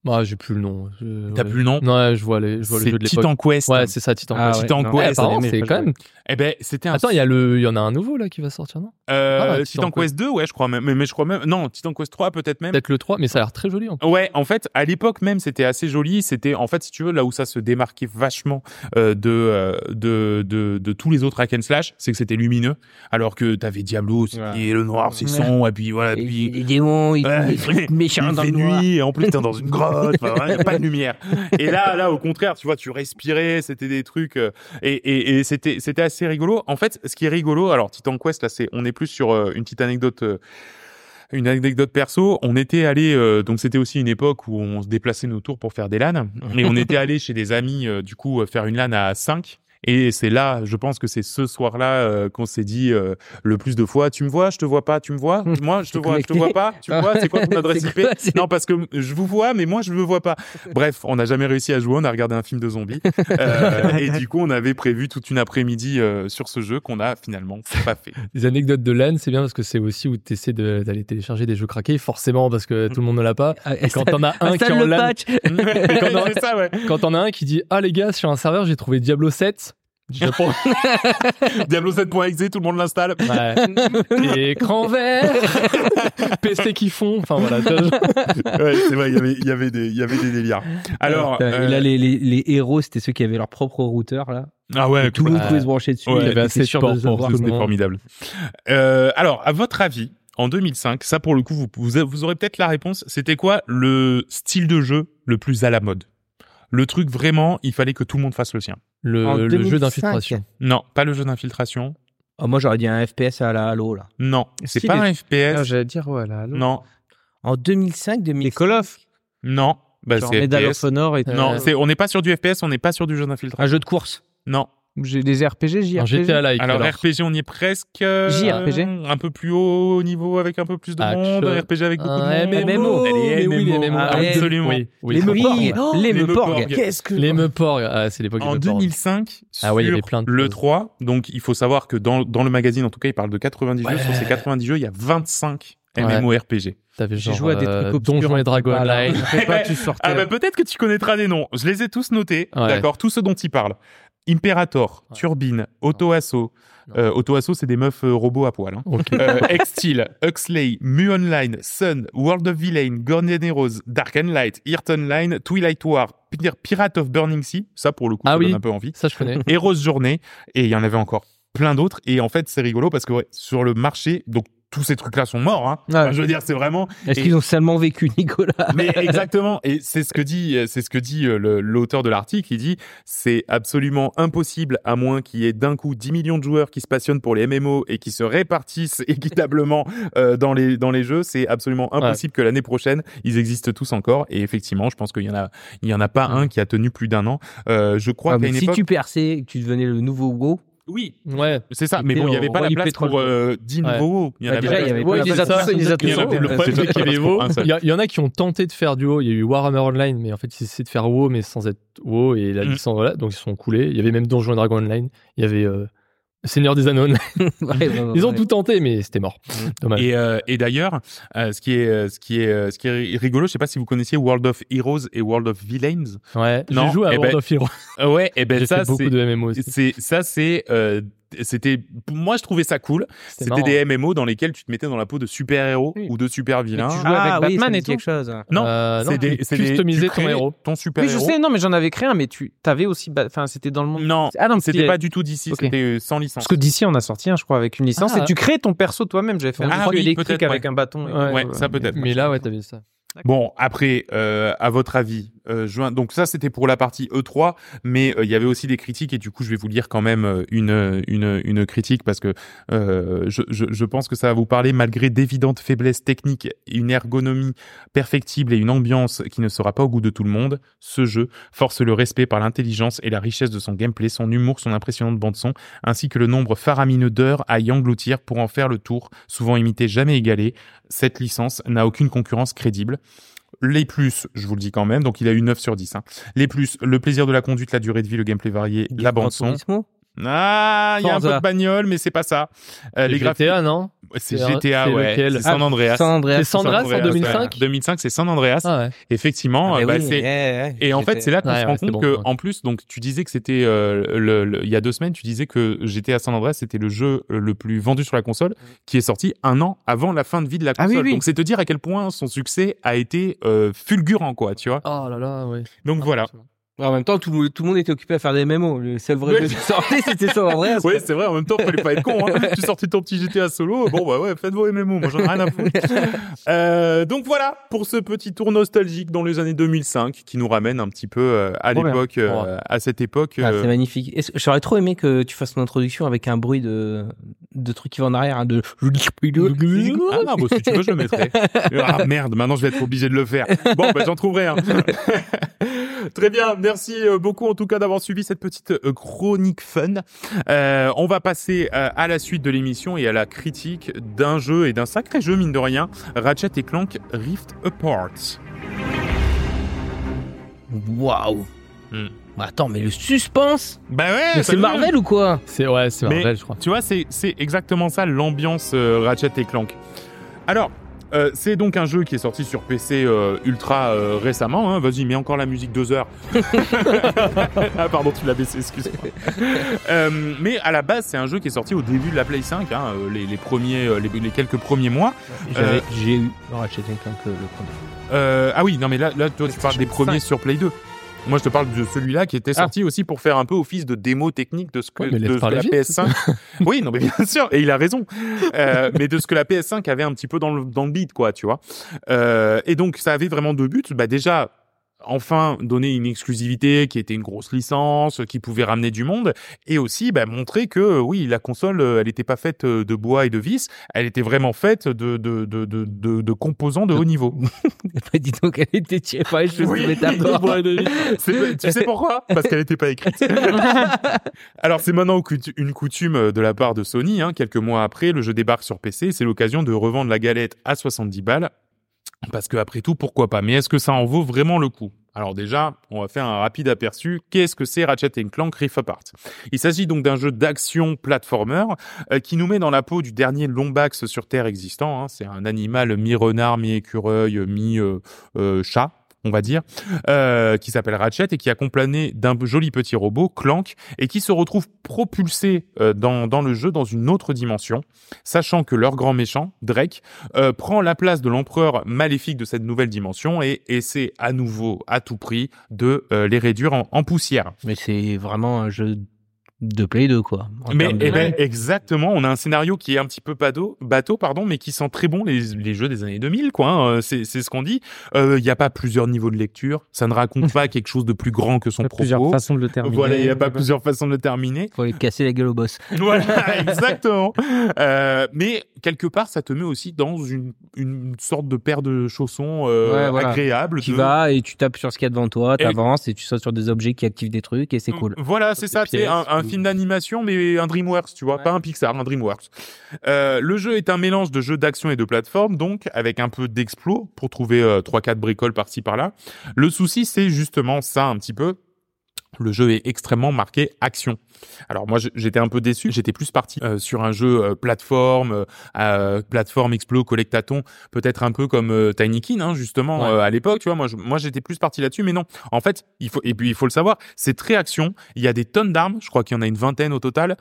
S2: Bah, j'ai plus le nom. Je-
S1: T'as
S2: ouais.
S1: plus le nom?
S2: Non, ouais, je vois les, je vois le
S1: C'est
S2: jeu de l'époque.
S1: Titan Quest.
S2: Ouais, c'est ça, Titan
S3: Ah
S2: Quest.
S3: ouais,
S1: Titan
S3: non.
S1: Quest.
S2: Apparemment,
S3: mais
S2: c'est quand même.
S1: Eh ben, c'était un
S2: Attends, il y a le, il y en a un nouveau là qui va sortir, non?
S1: Euh,
S2: Ah,
S1: Titan,
S2: Titan
S1: Quest 2, ouais, je crois même. Mais, mais je crois même. Non, Titan Quest 3, peut-être même.
S2: Peut-être le 3, mais ça a l'air très joli. En
S1: Ouais, en fait, à l'époque même, c'était assez joli. C'était, en fait, si tu veux, là où ça se démarquait vachement euh, de, euh, de, de, de tous les autres hack and slash, c'est que c'était lumineux. Alors que t'avais Diablo,
S3: Ouais.
S1: est le noir, c'est son, et puis voilà,
S3: Et
S1: puis.
S3: Les démons, ils
S1: Ouais,
S3: des trucs méchants
S1: il
S3: dans
S1: fait
S3: le noir.
S1: nuit, et en plus t'es dans une grotte, c'est pas de lumière. Et là, là, au contraire, tu vois, tu respirais, c'était des trucs, et, et, et c'était, c'était assez rigolo. En fait, ce qui est rigolo, alors Titan Quest, là, c'est, on est plus sur euh, une petite anecdote. euh, une anecdote perso, on était allé, euh, donc c'était aussi une époque où on se déplaçait nos tours pour faire des LAN, et on était allé chez des amis, du coup, faire une LAN à 5, et c'est là, je pense que c'est ce soir-là euh, qu'on s'est dit euh, le plus de fois, tu me vois, je te vois pas, tu me vois, moi je te vois, je te vois pas, tu me vois, c'est quoi ton adresse IP
S3: quoi,
S1: Non, parce que je vous vois, mais moi je me vois pas. Bref, on n'a jamais réussi à jouer, on a regardé un film de zombies, Euh, et du coup on avait prévu toute une après-midi euh, sur ce jeu qu'on a finalement pas fait.
S2: Les anecdotes de LAN, c'est bien parce que c'est aussi où tu essaies d'aller télécharger des jeux craqués, forcément, parce que tout le monde ne l'a pas.
S3: Ah,
S2: Et quand t'en as un qui en LAN, quand t'en as un qui dit Ah les gars, sur un serveur, j'ai trouvé Diablo 7. Je
S1: Diablo 7.exe, tout le monde l'installe.
S2: ouais. Écran vert, PC qui fond. Enfin voilà.
S1: Ouais, c'est vrai, il y avait, il y avait des, il y avait des délires. Alors, euh,
S3: là, les, les, les héros, c'était ceux qui avaient leur propre routeur, là.
S1: ah ouais,
S3: Et tout le monde pouvait se brancher dessus.
S1: Ouais,
S3: il
S2: il y avait
S3: était
S2: assez de
S3: sûr
S1: C'était formidable. Euh, alors, à votre avis, en 2005, ça pour le coup, vous, vous, vous aurez peut-être la réponse. C'était quoi le style de jeu le plus à la mode? Le truc vraiment, il fallait que tout le monde fasse le sien.
S2: Le,
S3: 2005.
S2: jeu d'infiltration.
S1: Non, pas le jeu d'infiltration.
S3: Ah, moi, j'aurais dit un FPS à la Halo, là.
S1: Non, c'est
S4: Si,
S1: pas
S4: les-
S1: un FPS.
S4: Ah, J'allais dire, ouais, là.
S1: non,
S3: En 2005, 2006.
S4: Les Call of,
S1: non. Bah,
S4: genre
S1: c'est
S4: Medal of. Honor et tout.
S1: Non,
S2: Euh,
S1: c'est, on n'est pas sur du FPS, on n'est pas sur du jeu d'infiltration.
S3: Un jeu de course.
S1: Non.
S4: J'ai des RPG, JRPG.
S2: Un GTA like.
S1: Alors,
S2: alors.
S1: RPG, on y est presque. euh,
S4: JRPG.
S1: Un peu plus haut niveau avec un peu plus de
S2: Action.
S1: monde. RPG avec beaucoup de
S2: Un
S1: monde.
S3: MMO.
S1: Les
S2: Mais oui, les
S1: MMO.
S2: MMO.
S3: Ah, ouais.
S1: Absolument.
S2: Oui, oui.
S3: les
S1: Oui.
S3: Meuporg.
S1: Oh,
S3: les. Meuporg.
S4: Qu'est-ce que.
S2: Les Meuporg. Ah, c'est l'époque
S1: En
S2: Meuporg.
S1: 2005,
S2: Ah ouais, il y
S1: sur
S2: avait plein de
S1: le
S2: choses.
S1: 3, donc il faut savoir que dans, dans le magazine, en tout cas, il parle de 90 jeux.
S2: Ouais.
S1: Sur ces 90 jeux, il y a 25
S2: Ouais.
S1: MMORPG.
S2: T'avais
S4: J'ai joué à des
S2: euh,
S4: trucs obscurs.
S2: Donjons et Dragons
S4: Pas.
S2: Online.
S4: Je sais pas, tu sortais.
S1: Ah bah peut-être que tu connaîtras des noms. Je les ai tous notés,
S2: Ouais.
S1: d'accord, tous ceux dont il parle. Imperator,
S2: Ouais.
S1: Turbine, Auto Asso.
S2: Non.
S1: Euh, Auto Asso, c'est des meufs euh, robots à poil. Hein.
S2: Ok.
S1: Euh, Huxley, Mu Online, Sun, World of Villain, Guardian Heroes, Dark and Light, Earth Online, Twilight War, Pir- Pirate of Burning Sea, ça pour le coup,
S2: Ah
S1: ça
S2: oui.
S1: donne un peu envie.
S2: Ça, je connais.
S1: Heroes Journée, et il y en avait encore plein d'autres. Et en fait, c'est rigolo parce que ouais, sur le marché, donc tous ces trucs-là sont morts. Hein. Enfin, je veux dire, c'est vraiment.
S3: Est-ce
S1: Et-
S3: qu'ils ont seulement vécu, Nicolas?
S1: Mais exactement. Et c'est ce que dit, c'est ce que dit euh, l'auteur de l'article. Il dit, c'est absolument impossible à moins qu'il y ait d'un coup 10 millions de joueurs qui se passionnent pour les MMO et qui se répartissent équitablement euh, dans les dans les jeux. C'est absolument impossible que l'année prochaine ils existent tous encore. Et effectivement, je pense qu'il y en a, il y en a pas un qui a tenu plus d'un an. Euh, je crois
S3: Ah,
S1: qu'à une
S3: Si
S1: époque,
S3: tu perçais que tu devenais le nouveau WoW,
S1: oui,
S2: Ouais.
S1: c'est ça. Mais bon, il y
S3: était
S1: avait pas la place pour euh, 10
S2: Ouais.
S1: nouveaux. Il y en avait
S3: déjà,
S1: pas.
S3: il y
S2: en a- qui ont tenté de faire du WoW. Il y a eu Warhammer Online, mais en fait, ils essaient de faire WoW, mais sans être WoW et la
S1: Mm.
S2: licence, voilà. Donc, ils se sont coulés. Il y avait même Donjons et Dragons Online. Il y avait euh, Seigneur des Anneaux.
S3: Ouais, vraiment,
S2: Ils ont
S3: ouais.
S2: tout tenté, mais c'était mort. Dommage.
S1: Et, euh, et d'ailleurs, euh, ce qui est euh, ce qui est euh, ce qui est rigolo, je sais pas si vous connaissiez World of Heroes et World of Villains.
S2: Ouais. J'ai joué à
S1: eh
S2: World
S1: ben,
S2: of Heroes.
S1: Ouais, et ben
S2: J'ai
S1: ça
S2: fait beaucoup
S1: c'est
S2: de MMO aussi.
S1: c'est ça c'est euh, c'était moi je trouvais ça cool. C'était des MMO dans lesquels tu te mettais dans la peau de super-héros
S4: Oui.
S1: ou de super-vilains.
S4: tu jouais avec
S3: Ah oui,
S4: Batman et tout.
S3: quelque chose.
S1: Non,
S2: Euh, non,
S1: c'est des
S2: tu customisais ton héros.
S1: Ton
S4: Oui,
S1: super-héros.
S4: je sais, non, mais j'en avais créé un, mais tu avais aussi. Enfin, c'était dans le monde.
S1: Non,
S4: Ah non,
S1: c'était
S4: c'était-
S1: pas du tout d'ici, c'était euh, sans licence.
S4: Parce que d'ici, on a sorti un, je crois, avec une licence.
S2: Ah.
S4: et tu crées ton perso toi-même. J'avais fait un
S1: Ah
S4: truc
S1: oui,
S4: électrique avec
S1: ouais.
S4: un bâton.
S2: ouais,
S1: ça peut-être.
S2: Mais là, ouais, t'avais ça.
S1: Bon, après, euh, à votre avis, euh. Donc ça, c'était pour la partie E3, mais euh, il y avait aussi des critiques et du coup, je vais vous lire quand même euh, une une critique parce que je, je je pense que ça va vous parler malgré d'évidentes faiblesses techniques, une ergonomie perfectible et une ambiance qui ne sera pas au goût de tout le monde. Ce jeu force le respect par l'intelligence et la richesse de son gameplay, son humour, son impressionnante bande son, ainsi que le nombre faramineux d'heures à y engloutir pour en faire le tour, souvent imité, jamais égalé. Cette licence n'a aucune concurrence crédible. Les plus, je vous le dis quand même, donc il a eu 9 sur 10. hein. Les plus, le plaisir de la conduite, la durée de vie, le gameplay varié, la bande son.
S3: Turismo
S1: Ah, il y a un peu de bagnole, mais c'est pas ça. Euh, les graphiques,
S2: GTA, non
S1: c'est GTA, ouais. C'est San Andreas.
S3: San Andreas.
S2: C'est San Andreas en
S1: ouais.
S2: 2005
S1: 2005, c'est San Andreas.
S2: Ah ouais.
S1: Effectivement,
S3: Ah, bah
S1: bah,
S3: oui,
S1: c'est
S3: ouais,
S1: et en fait, c'est là qu'on
S2: Ouais,
S1: se rend compte
S2: bon,
S1: que,
S2: ouais.
S1: en plus, donc tu disais que c'était euh, le, le- il y a deux semaines, tu disais que GTA San Andreas c'était le jeu euh, le plus vendu sur la console, qui est sorti un an avant la fin de vie de la
S4: Ah oui,
S1: console.
S4: oui.
S1: Donc c'est te dire à quel point son succès a été euh, fulgurant, quoi, tu vois.
S2: Oh là là, ouais.
S1: Donc voilà.
S3: En même temps, tout, le- tout le monde était occupé à faire des MMO. Le seul vrai jeu qui sortait, c'était ça en vrai.
S1: Ouais, c'est vrai, en même temps, fallait pas être con. Hein. tu sortais ton petit GTA solo, bon bah ouais, faites vos MMO, moi j'en ai rien à foutre. Euh, donc voilà, pour ce petit tour nostalgique dans les années 2005, qui nous ramène un petit peu euh, à l'époque, euh, à cette époque.
S3: Ah, c'est magnifique. J'aurais trop aimé que tu fasses ton introduction avec un bruit de, de truc qui va en arrière, hein, de.
S1: Ah non, bon, si tu veux, je le mettrai. Ah merde, maintenant je vais être obligé de le faire. Bon, bah, j'en trouverai un. Très bien, merci euh, beaucoup en tout cas d'avoir suivi cette petite euh, chronique fun. Euh, on va passer à la suite de l'émission et à la critique d'un jeu et d'un sacré jeu mine de rien, Ratchet et Clank Rift Apart.
S3: Waouh.
S1: Hmm.
S3: Bah, Attends, mais le suspense
S1: Bah ouais,
S3: C'est Marvel ou quoi?
S2: C'est ouais, c'est
S1: Mais-
S2: Marvel, je crois.
S1: Tu vois, c'est c'est exactement ça l'ambiance euh, Ratchet et Clank. Alors, euh, c'est donc un jeu qui est sorti sur PC euh, ultra euh, récemment. Hein. Vas-y, mets encore la musique deux heures. ah pardon, tu l'as baissé, excuse-moi. Mais à la base, c'est un jeu qui est sorti au début de la Play 5, hein, les, les premiers, les, les quelques premiers mois.
S3: J'ai eu Ratchet Clank euh, le premier.
S1: Ah oui, non mais là, là toi, tu parles des premiers
S4: 5.
S1: sur Play 2. Moi, je te parle de celui-là qui était sorti aussi pour faire un peu office de démo technique de ce que,
S2: Ouais,
S1: de la
S2: vite.
S1: PS5. oui, non, mais bien sûr, et il a raison. Euh, mais de ce que la PS5 avait un petit peu dans le dans le beat, quoi, tu vois. Euh, et donc, ça avait vraiment deux buts. Bah déjà. Enfin, donner une exclusivité qui était une grosse licence, qui pouvait ramener du monde, et aussi bah, montrer que euh, oui, la console, euh, elle n'était pas faite euh, de bois et de vis, elle était vraiment faite de de de de, de, composants de haut niveau.
S3: Bah, dis donc, elle était tirée par les cheveux
S1: Oui. tu sais pourquoi? Parce qu'elle n'était pas écrite. Alors c'est maintenant une coutume de la part de Sony. Hein, quelques mois après, le jeu débarque sur PC. C'est l'occasion de revendre la galette à 70 balles. Parce que après tout, pourquoi pas? Mais est-ce que ça en vaut vraiment le coup? Alors déjà, on va faire un rapide aperçu. Qu'est-ce que c'est Ratchet Clank Rift Apart? Il s'agit donc d'un jeu d'action platformer euh, qui nous met dans la peau du dernier Lombax sur Terre existant. hein. C'est un animal mi-renard, mi-écureuil, mi-chat, on va dire, euh, qui s'appelle Ratchet et qui est accompagné d'un joli petit robot, Clank, et qui se retrouve propulsé euh, dans, dans le jeu dans une autre dimension, sachant que leur grand méchant, Drake, euh, prend la place de l'empereur maléfique de cette nouvelle dimension et essaie à nouveau, à tout prix, de euh, les réduire en, en poussière.
S3: Mais c'est vraiment un jeu de Play 2, quoi.
S1: Mais eh ben, exactement, on a un scénario qui est un petit peu bateau, bateau pardon, mais qui sent très bon les, les jeux des années 2000, quoi. hein, euh, c'est ce qu'on dit. Euh, Il n'y a pas plusieurs niveaux de lecture, ça ne raconte pas quelque chose de plus grand que son
S4: a plusieurs
S1: propos.
S4: façons de le terminer.
S1: Voilà, il n'y a pas plusieurs façons de le terminer.
S3: Faut aller casser la gueule au boss.
S1: Voilà, exactement. Euh, mais quelque part, ça te met aussi dans une, une sorte de paire de chaussons euh,
S3: Ouais, voilà.
S1: agréable.
S3: Tu
S1: de-
S3: vas et tu tapes sur ce qu'il y a devant toi,
S1: Et-
S3: t'avances et tu sautes sur des objets qui activent des trucs et c'est cool.
S1: Voilà, c'est ça. C'est un, un film d'animation, mais un DreamWorks, tu vois,
S3: Ouais.
S1: pas un Pixar, un DreamWorks. Euh, le jeu est un mélange de jeux d'action et de plateforme, donc avec un peu d'explo pour trouver euh, trois quatre bricoles par-ci par-là. Le souci, c'est justement ça un petit peu. Le jeu est extrêmement marqué action. Alors moi j'étais un peu déçu, j'étais plus parti euh, sur un jeu euh, plateforme, euh, plateforme explo, collectaton, peut-être un peu comme Tiny Kin hein, justement
S3: Ouais.
S1: à l'époque, tu vois. Moi je- moi j'étais plus parti là-dessus, mais non. En fait il faut et puis il faut le savoir, c'est très action. Il y a des tonnes d'armes, je crois qu'il y en a une vingtaine au total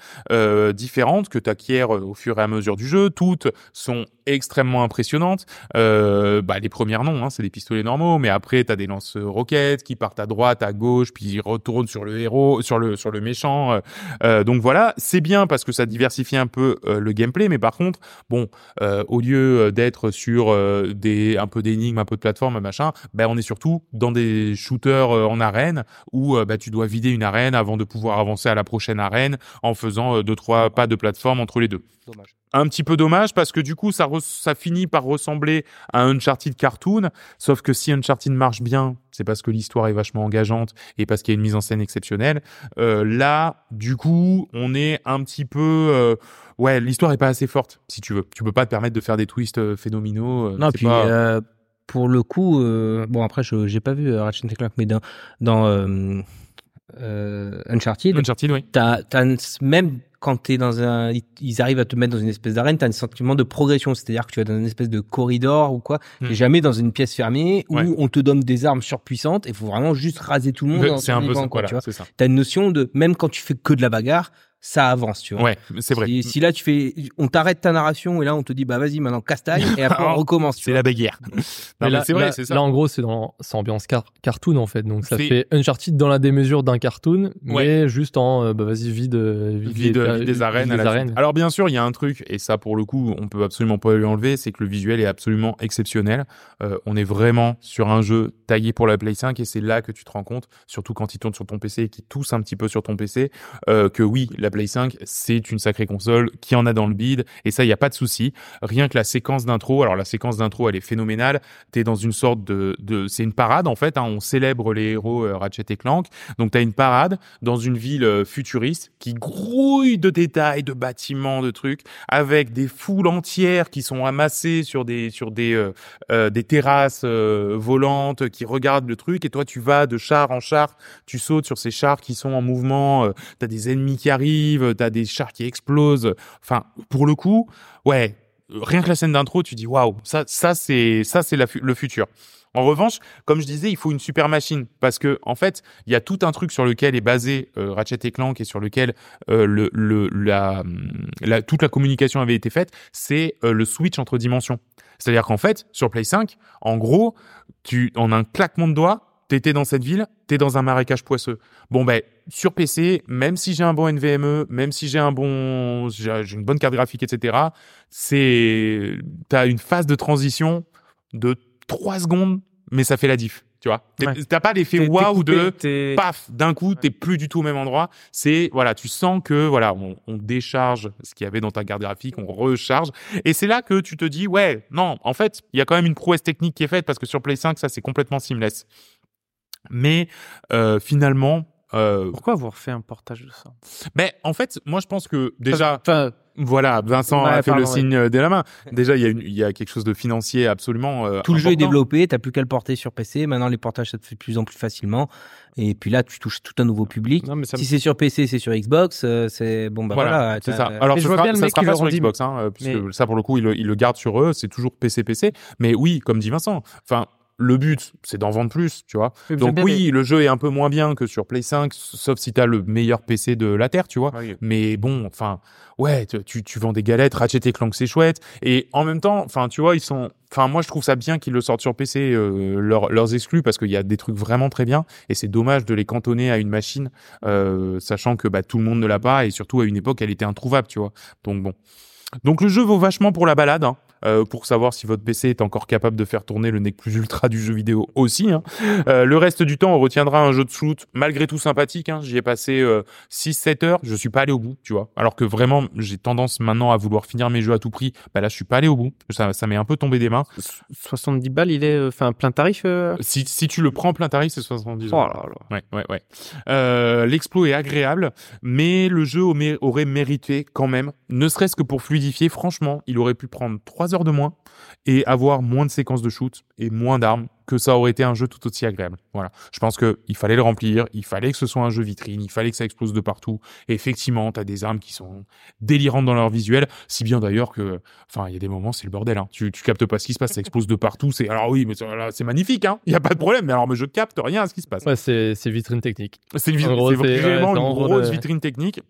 S1: différentes que tu acquiers au fur et à mesure du jeu. Toutes sont extrêmement impressionnantes. Bah, les premières non, hein, c'est des pistolets normaux, mais après t'as des lance-roquettes qui partent à droite, à gauche, puis ils retournent sur le héros, sur le sur le méchant. Euh, euh, donc voilà, c'est bien parce que ça diversifie un peu euh, le gameplay, mais par contre, bon, au lieu d'être sur des un peu d'énigmes, un peu de plateforme, machin, ben on est surtout dans des shooters en arène où bah, tu dois vider une arène avant de pouvoir avancer à la prochaine arène en faisant deux trois pas de plateforme entre les deux.
S3: Dommage.
S1: Un petit peu dommage parce que du coup ça finit par ressembler à un Uncharted cartoon, sauf que si Uncharted marche bien, c'est parce que l'histoire est vachement engageante et parce qu'il y a une mise en scène exceptionnelle. Euh, là, du coup, on est un petit peu euh, ouais, l'histoire est pas assez forte si tu veux. Tu peux pas te permettre de faire des twists euh, phénoménaux.
S3: Non, puis
S1: pas-
S3: pour le coup, bon après je j'ai pas vu Ratchet Clank, mais dans dans euh, Uncharted,
S1: Uncharted, oui.
S3: t'as même quand t'es dans un, ils- arrivent à te mettre dans une espèce d'arène, t'as un sentiment de progression, c'est-à-dire que tu vas dans une espèce de corridor ou quoi,
S1: Hmm.
S3: t'es jamais dans une pièce fermée où
S1: Ouais.
S3: on te donne des armes surpuissantes et faut vraiment juste raser tout le monde.
S1: C'est un peu ça,
S3: quoi,
S1: voilà,
S3: tu vois.
S1: ça.
S3: T'as une notion de même quand tu fais que de la bagarre, ça avance, tu vois.
S1: Ouais, c'est vrai.
S3: Si, si là tu fais, on t'arrête ta narration et là on te dit bah vas-y maintenant castagne et après on recommence.
S1: C'est la bagarre.
S2: Mais
S1: mais c'est vrai,
S2: là-
S1: c'est ça.
S2: Là, en gros, c'est dans c'est ambiance car- cartoon en fait. Donc ça fait Uncharted dans la démesure d'un cartoon, mais juste en euh, bah vas-y vide, vide,
S1: vide,
S2: les-
S1: vide des arènes.
S2: vide
S1: à
S2: les
S1: la
S2: arènes.
S1: Alors bien sûr, il y a un truc, et ça pour le coup, on peut absolument pas lui enlever, c'est que le visuel est absolument exceptionnel. Euh, on est vraiment sur un jeu taillé pour la Play 5, et c'est là que tu te rends compte, surtout quand il tourne sur ton PC et qu'il tousse un petit peu sur ton PC, euh, que oui, la Play 5, c'est une sacrée console, qui en a dans le bide, et ça, il y a pas de souci. Rien que la séquence d'intro, alors la séquence d'intro, elle est phénoménale. T'es dans une sorte de, de c'est une parade en fait. hein, on célèbre les héros euh, Ratchet et Clank. Donc t'as une parade dans une ville euh, futuriste qui grouille de détails, de bâtiments, de trucs, avec des foules entières qui sont amassées sur des sur des euh, des terrasses volantes, qui regardent le truc. Et toi, tu vas de char en char, tu sautes sur ces chars qui sont en mouvement. Euh, t'as des ennemis qui arrivent, t'as des chars qui explosent. Enfin, pour le coup, ouais. Rien que la scène d'intro, tu dis waouh, ça, ça c'est, ça c'est le futur. En revanche, comme je disais, il faut une super machine parce que en fait, il y a tout un truc sur lequel est basé euh, Ratchet et Clank et sur lequel euh, toute la communication avait été faite, c'est euh, le switch entre dimensions. C'est-à-dire qu'en fait, sur Play 5, en gros, tu en un claquement de doigts, t'étais dans cette ville, t'es dans un marécage poisseux. Bon ben sur PC, même si j'ai un bon NVMe, même si j'ai un bon, j'ai une bonne carte graphique, etc. C'est, t'as une phase de transition de 3 secondes, mais ça fait la diff. Tu vois,
S4: Ouais.
S1: t'as pas l'effet waouh de
S4: t'es-
S1: paf, d'un coup, t'es plus du tout au même endroit. C'est voilà, tu sens que voilà, on, on décharge ce qu'il y avait dans ta carte graphique, on recharge, et c'est là que tu te dis ouais, non, en fait, il y a quand même une prouesse technique qui est faite parce que sur Play 5, ça c'est complètement seamless. Mais euh, finalement, euh,
S4: Pourquoi avoir fait un portage de ça?
S1: Mais en fait, moi je pense que déjà,
S4: Enfin,
S1: voilà, Vincent
S4: Ouais,
S1: a fait
S4: pardon,
S1: le
S4: ouais.
S1: signe de la main. Déjà, il y a une, il y a quelque chose de financier absolument. euh,
S3: Tout le jeu est développé, t'as plus qu'à le porter sur PC. Maintenant, les portages ça te fait de plus en plus facilement. Et puis là, tu touches tout un nouveau public.
S4: non, mais ça me-
S3: Si c'est sur PC, c'est sur Xbox, euh, c'est bon bah
S1: voilà,
S3: voilà.
S1: c'est ça. Alors,
S4: je vois
S1: sera,
S4: bien le
S1: ça
S4: mec
S1: sera
S4: qui
S1: pas sur
S4: dit-
S1: Xbox, hein, euh, puisque
S4: Mais-
S1: ça, pour le coup, ils le, ils le gardent sur eux. C'est toujours PC, PC. Mais oui, comme dit Vincent, enfin, le but, c'est d'en vendre plus, tu vois. Donc oui, le jeu est un peu moins bien que sur Play 5, sauf si t'as le meilleur PC de la Terre, tu vois.
S4: mais-
S1: Mais bon, enfin, ouais, tu, tu, tu vends des galettes, Ratchet et Clank, c'est chouette. Et en même temps, enfin, tu vois, ils sont, enfin, moi, je trouve ça bien qu'ils le sortent sur PC, euh, leurs, leurs exclus, parce qu'il y a des trucs vraiment très bien. Et c'est dommage de les cantonner à une machine, euh, sachant que bah, tout le monde ne l'a pas, et surtout à une époque, elle était introuvable, tu vois. Donc bon. Donc le jeu vaut vachement pour la balade, hein, euh, pour savoir si votre PC est encore capable de faire tourner le nec plus ultra du jeu vidéo aussi. hein. Euh, le reste du temps, on retiendra un jeu de shoot malgré tout sympathique. Hein. J'y ai passé euh, 6-7 heures, je suis pas allé au bout, tu vois. Alors que vraiment, j'ai tendance maintenant à vouloir finir mes jeux à tout prix. Bah là, je suis pas allé au bout. Ça, ça m'est un peu tombé des mains.
S4: 70 balles, il est, euh, enfin, plein tarif. euh?
S1: Si, si tu le prends plein tarif, c'est 70
S4: Oh
S1: euros.
S4: là là.
S1: Ouais, ouais, ouais. Euh, L'exploit est agréable, mais le jeu aurait mérité quand même, ne serait-ce que pour fluidifier. Franchement, il aurait pu prendre 3 heures de moins et avoir moins de séquences de shoot et moins d'armes, que ça aurait été un jeu tout aussi agréable. Voilà. Je pense que il fallait le remplir, il fallait que ce soit un jeu vitrine, il fallait que ça explose de partout. Et effectivement, t'as des armes qui sont délirantes dans leur visuel, si bien d'ailleurs que, enfin, il y a des moments, c'est le bordel. Hein. Tu, tu captes pas ce qui se passe, ça explose de partout. C'est alors oui, mais c'est magnifique, hein. Il y a pas de problème. Mais alors, mais je capte rien à ce qui se passe.
S2: Ouais, c'est vitrine technique.
S1: C'est une
S2: gros,
S1: vraiment une grosse vitrine technique.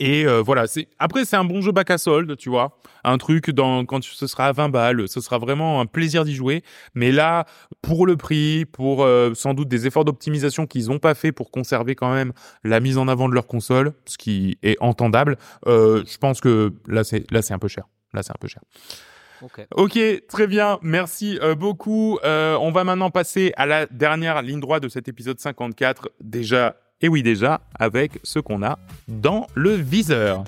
S1: Et euh, voilà, c'est après c'est un bon jeu bac à solde, tu vois, un truc dans quand tu- ce sera à 20 balles, ce sera vraiment un plaisir d'y jouer. Mais là, pour le prix, pour euh, sans doute des efforts d'optimisation qu'ils ont pas fait pour conserver quand même la mise en avant de leur console, ce qui est entendable, euh, je pense que là c'est là c'est un peu cher. Là c'est un peu cher. Ok, très bien, merci euh, beaucoup. Euh, on va maintenant passer à la dernière ligne droite de cet épisode 54. Déjà, et oui déjà, avec ce qu'on a dans le viseur.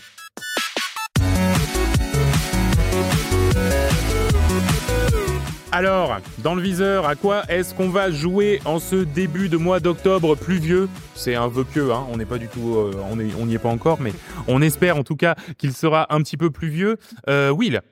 S1: Alors, dans le viseur, à quoi est-ce qu'on va jouer en ce début de mois d'octobre pluvieux? C'est un vœu pieux, hein, on n'est pas du tout, euh, on n'y est pas encore, mais on espère en tout cas qu'il sera un petit peu pluvieux. Euh, Will?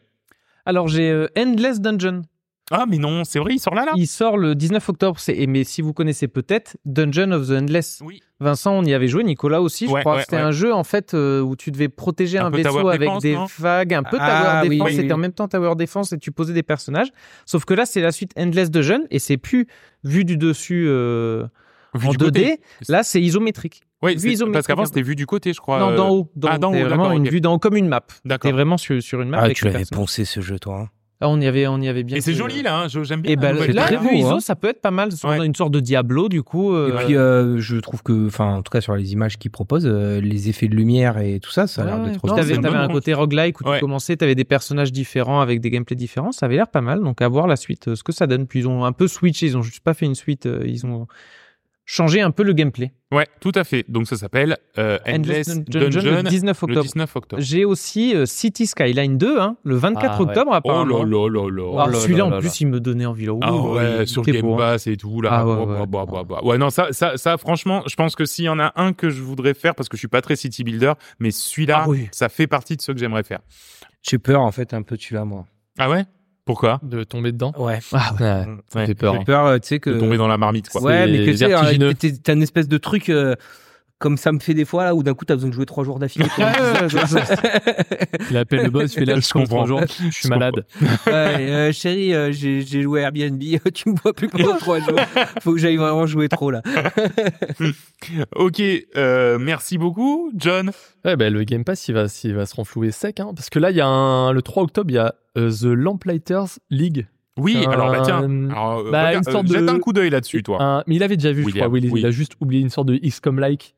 S4: Alors, j'ai euh, Endless Dungeon.
S1: Ah mais non, c'est vrai, il sort là là
S4: Il sort le 19 octobre. C'est, et- mais si vous connaissez peut-être Dungeon of the Endless.
S1: Oui.
S4: Vincent, on y avait joué, Nicolas aussi, je
S1: Ouais,
S4: crois.
S1: ouais,
S4: C'était
S1: ouais.
S4: un jeu en fait euh, où tu devais protéger
S1: Un
S4: vaisseau avec
S1: Defense,
S4: des vagues, un peu
S3: Ah,
S4: Tower Defense.
S3: oui,
S4: C'était
S3: oui.
S4: en même temps Tower Defense et tu posais des personnages. Sauf que là, c'est la suite Endless Dungeon et c'est plus vu du dessus. euh,
S1: Vu
S4: en
S1: du
S4: 2D.
S1: côté.
S4: Là, c'est isométrique.
S1: Oui,
S4: vue
S1: c'est-
S4: isométrique
S1: parce qu'avant c'était vu du côté, je crois.
S4: non,
S1: euh,
S4: d'en haut. D'en
S1: ah,
S4: haut.
S1: haut,
S4: vraiment une vue d'en comme une map.
S1: D'accord.
S4: T'es vraiment sur, sur une map.
S3: Ah,
S4: avec
S3: tu l'avais poncé ce jeu, toi. hein.
S4: Ah, on y avait, on y avait bien.
S1: Et c'est joli
S4: euh,
S1: là, hein, j'aime bien.
S4: Et
S1: la
S4: ben
S1: nouvelle
S4: là,
S1: carte.
S3: très
S4: vue
S3: beau,
S4: ISO,
S3: hein.
S4: ça peut être pas mal.
S1: Ouais.
S4: une sorte de Diablo, du coup.
S3: Et
S4: euh,
S3: puis, euh, je trouve que, enfin, en tout cas, sur les images qu'ils proposent, euh, les effets de lumière et tout ça, ça a l'air d'être
S4: ouais. T'avais t'avais un côté roguelike où
S1: Ouais.
S4: tu commençais, t'avais des personnages différents avec des gameplays différents. Ça avait l'air pas mal. Donc à voir la suite, ce que ça donne. Puis ils ont un peu switché. Ils ont juste pas fait une suite. Ils ont changé un peu le gameplay.
S1: Ouais, tout à fait. Donc ça s'appelle euh, Endless Dungeon,
S4: le 19
S1: le
S4: octobre.
S1: 19 octobre.
S4: J'ai aussi euh, City Skyline 2, hein, le 24
S2: Ah, ouais.
S4: octobre
S1: Oh
S4: apparemment.
S1: là là là là.
S4: Ah,
S2: Oh là
S4: celui-là
S2: là
S4: en
S2: là
S4: plus
S2: là.
S4: il me donnait envie là.
S1: Ah
S4: Ouh,
S1: ouais, sur Game
S4: beau, hein.
S1: Pass et tout là.
S4: Ah ouais,
S1: Bah,
S4: ouais.
S1: bah, bah, bah. Ouais, non, ça, ça, ça, franchement, je pense que s'il y en a un que je voudrais faire, parce que je suis pas très city builder, mais celui-là,
S4: Ah oui.
S1: ça fait partie de ceux que j'aimerais faire.
S3: J'ai peur, en fait, un peu de celui-là, moi.
S1: Ah ouais? Pourquoi
S2: De tomber dedans.
S3: Ouais.
S4: Ah ouais.
S2: Ouais, ça
S1: Ouais.
S2: fait peur.
S3: J'ai
S2: hein.
S3: peur, euh, tu sais, que.
S1: De tomber dans la marmite, quoi.
S3: Ouais, mais que tu sais,
S2: vertigineux.
S3: t'es- t'as une espèce de truc euh, comme ça me fait des fois là où d'un coup t'as besoin de jouer trois jours d'affilée.
S2: Il appelle le boss, il fait là,
S1: Je
S2: je comprends. Jour, je suis
S1: Je
S2: malade.
S3: ouais, euh, chérie, euh, j'ai j'ai joué à Airbnb, tu me vois plus pendant trois jours. Faut que j'aille vraiment jouer trop là.
S1: Ok, euh, merci beaucoup, John.
S2: Ouais, bah, le Game Pass, il va, il va se renflouer sec. Hein, parce que là, il y a un, le 3 octobre, il y a euh, The Lamplighters League.
S1: Oui, alors bah tiens, alors,
S2: bah,
S1: regarde,
S2: une sorte
S1: euh, jette un coup d'œil là-dessus, toi.
S2: Un- mais il avait déjà vu, je
S1: William,
S2: crois. Oui, il,
S1: oui.
S2: il a juste oublié une sorte de XCOM-like.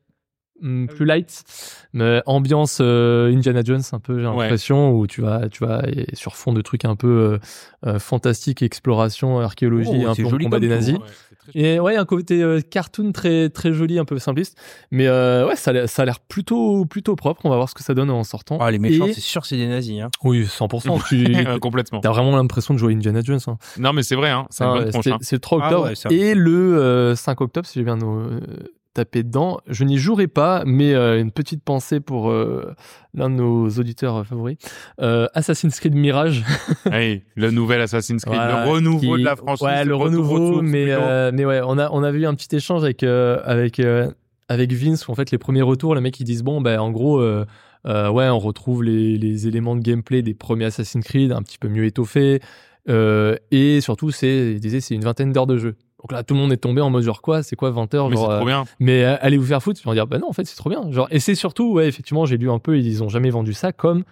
S2: Hum,
S1: Ah
S2: plus light, mais ambiance euh, Indiana Jones un peu j'ai
S1: Ouais.
S2: l'impression où tu vas tu vas et sur fond de trucs un peu euh, euh, fantastique, exploration, archéologie,
S3: Oh,
S2: un peu combat des
S3: tout,
S2: nazis.
S1: Ouais.
S2: Et ouais, un côté euh, cartoon très très joli, un peu simpliste. Mais euh, ouais, ça a l'air- ça a l'air plutôt plutôt propre. On va voir ce que ça donne en sortant.
S3: Ah, les méchants,
S2: Et-
S3: c'est sûr, c'est des nazis. Hein.
S2: Oui, 100%. Tu
S1: complètement.
S2: as vraiment l'impression de jouer Indiana Jones. hein.
S1: Non, mais c'est vrai, hein, c'est
S2: Ah, ouais,
S1: hein.
S2: Le 3
S3: Ah
S2: octobre.
S3: ouais,
S2: et le euh, 5 octobre, si j'ai bien tapé dedans. Je n'y jouerai pas, mais euh, une petite pensée pour euh, l'un de nos auditeurs favoris. Euh, Assassin's Creed Mirage.
S1: Hey, le nouvel Assassin's Creed,
S2: Voilà,
S1: le renouveau
S2: qui-
S1: de la franchise.
S2: Ouais, le renouveau, mais, mais ouais, on a, on avait eu un petit échange avec, avec, avec Vince où en fait les premiers retours, les mecs ils disent bon, ben en gros, ouais, on retrouve les, les éléments de gameplay des premiers Assassin's Creed, un petit peu mieux étoffés, et surtout, c'est, ils disaient, c'est une vingtaine d'heures de jeu. Donc là, tout le monde est tombé en mode genre quoi, c'est quoi 20 heures
S1: Mais c'est
S2: genre,
S1: trop
S2: euh,
S1: bien.
S2: mais euh, allez vous faire foutre, ils vont dire bah non en fait c'est trop bien. Genre et c'est surtout ouais effectivement j'ai lu un peu ils ont jamais vendu ça comme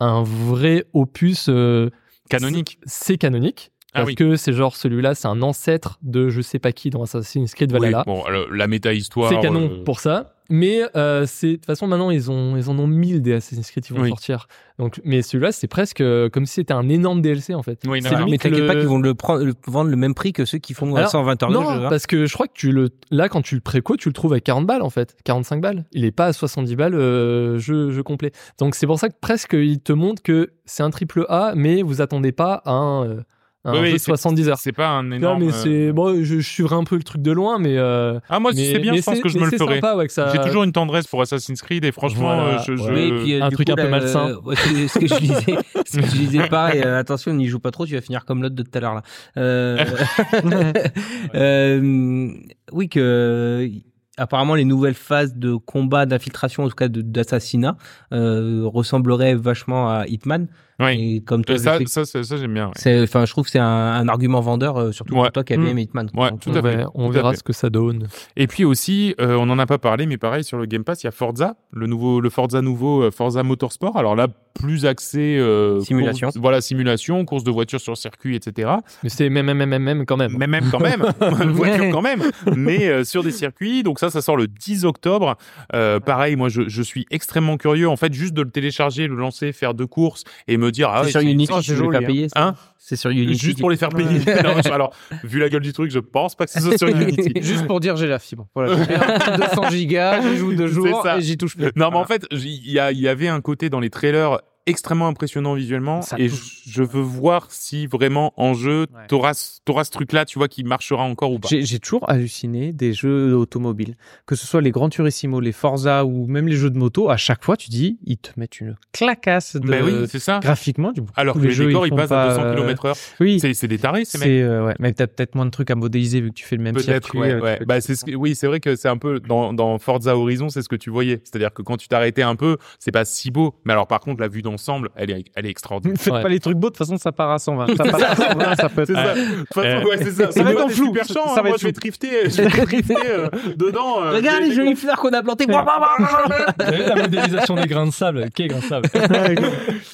S2: un vrai opus euh,
S1: Canonique.
S2: C'est canonique
S1: Ah
S2: parce
S1: oui.
S2: que c'est genre celui-là c'est un ancêtre de je sais pas qui dans Assassin's Creed
S1: Oui,
S2: Valhalla.
S1: bon, alors, la méta-histoire.
S2: c'est canon
S1: euh,
S2: pour ça. Mais euh, c'est de toute façon maintenant ils ont ils en ont 1000 des Assassin's Creed qui vont
S1: Oui.
S2: sortir. Donc mais celui-là c'est presque euh, comme si c'était un énorme DLC en fait.
S1: Oui,
S2: C'est
S1: d'accord.
S3: Mais t'inquiète
S2: le-
S3: pas qu'ils vont le, prendre, le vendre le même prix que ceux qui font
S2: Alors,
S3: 120 heures
S2: non,
S3: de jeu. hein.
S2: parce que je crois que tu le là quand tu le préco, tu le trouves à 40 balles en fait, 45 balles. Il est pas à 70 balles euh, jeu jeu complet. Donc c'est pour ça que presque il te montre que c'est un triple A mais vous attendez pas à un, euh, un
S1: Oui, oui,
S2: jeu de
S1: c'est-
S2: 70 heures.
S1: C'est pas un
S2: Non,
S1: énorme.
S2: mais
S1: euh,
S2: c'est bon, je, je suivrai un peu le truc de loin mais euh,
S1: Ah, moi,
S2: mais,
S1: c'est bien,
S2: mais
S1: je pense que je
S2: mais
S1: me le ferai.
S2: ouais, ça
S1: J'ai toujours une tendresse pour Assassin's Creed et franchement,
S2: Voilà,
S1: euh, je. je-.
S3: Oui, et puis, euh,
S2: un truc
S3: coup,
S2: un peu
S3: là,
S2: malsain.
S3: euh, ouais, c'est ce que je disais, ce que je disais pareil. euh, attention, n'y joue pas trop, tu vas finir comme l'autre de tout à l'heure là. Euh, euh, oui que apparemment les nouvelles phases de combat, d'infiltration, en tout cas de- d'assassinat, euh, ressembleraient vachement à Hitman.
S1: Oui.
S3: Et comme toi,
S1: Et ça, ça, ça, ça, j'aime bien. ouais.
S3: enfin, je trouve que c'est un, un argument vendeur, euh, surtout
S1: Ouais.
S3: pour toi qui as bien aimé Hitman.
S1: Ouais,
S3: Donc,
S1: tout
S2: on,
S1: à fait.
S2: va- on
S1: tout
S2: verra
S1: fait.
S2: ce que ça donne.
S1: Et puis aussi, euh, on n'en a pas parlé, mais pareil, sur le Game Pass, il y a Forza, le nouveau, le Forza nouveau, euh, Forza Motorsport. Alors là, plus axé. euh,
S3: Simulation.
S1: course- voilà, simulation, course de voiture sur circuit, etc.
S2: Mais c'est même même même même quand même.
S1: Mais même quand même, une voiture quand même, mais euh, sur des circuits. Donc ça, ça sort le 10 octobre. Euh, pareil, moi, je, je suis extrêmement curieux. En fait, juste de le télécharger, le lancer, faire deux courses et me dire, ah
S3: c'est sur
S1: c'est-
S3: Unity,
S1: oh,
S3: tu
S1: c'est
S3: veux les
S1: joli,
S3: faire payer. ça
S1: Hein
S3: C'est sur Unity.
S1: Juste pour les faire payer. Non, je- alors, vu la gueule du truc, je pense pas que ce soit sur Unity.
S4: Juste pour dire j'ai la fibre. Voilà, j'ai bien 200 gigas, j'y joue deux
S1: C'est
S4: jours
S1: ça.
S4: et j'y touche plus.
S1: Non, mais en fait, y, il y avait un côté dans les trailers extrêmement impressionnant visuellement
S4: Ça
S1: et je, veux voir si vraiment en jeu
S4: Ouais.
S1: t'auras ce- t'auras ce truc là tu vois qui marchera encore ou pas
S4: J'ai toujours halluciné des jeux automobiles, que ce soit les Gran Turismo, les Forza ou même les jeux de moto. À chaque fois, tu dis, ils te mettent une clacasse de
S1: mais oui c'est ça
S4: graphiquement. Du coup,
S1: alors que
S4: les
S1: les
S4: jeux,
S1: décors
S4: ils
S1: ils passent
S4: pas,
S1: à 200
S4: euh,
S1: km heure
S4: Oui,
S1: c'est des tarés ces mecs
S4: euh, ouais, mais t'as peut-être moins de trucs à modéliser vu que tu fais le même circuit.
S1: ouais,
S4: euh,
S1: ouais. Bah, c'est ce que- oui, c'est vrai que c'est un peu dans, dans Forza Horizon, c'est ce que tu voyais. C'est-à-dire que quand tu t'arrêtais un peu, c'est pas si beau. Mais alors, par contre, la vue d'en ensemble, elle est, elle est extraordinaire.
S4: Faites
S2: Ouais.
S4: pas les trucs beaux, de toute façon, ça part à 120. Ça part à 120, ça peut être.
S1: C'est ça. De toute façon, ouais, c'est ça.
S4: Ça va être
S1: Moi,
S4: en flou.
S1: Champ,
S4: Ça
S1: hein.
S4: va
S1: Moi,
S4: être
S1: je vais je drifter euh, dedans. euh,
S3: Regarde les jolies fleurs qu'on a plantées.
S2: La modélisation des grains de sable. Quel grain de sable?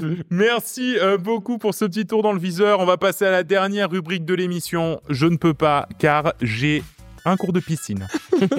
S1: Merci euh, beaucoup pour ce petit tour dans le viseur. On va passer à la dernière rubrique de l'émission. Je ne peux pas car j'ai un cours de piscine.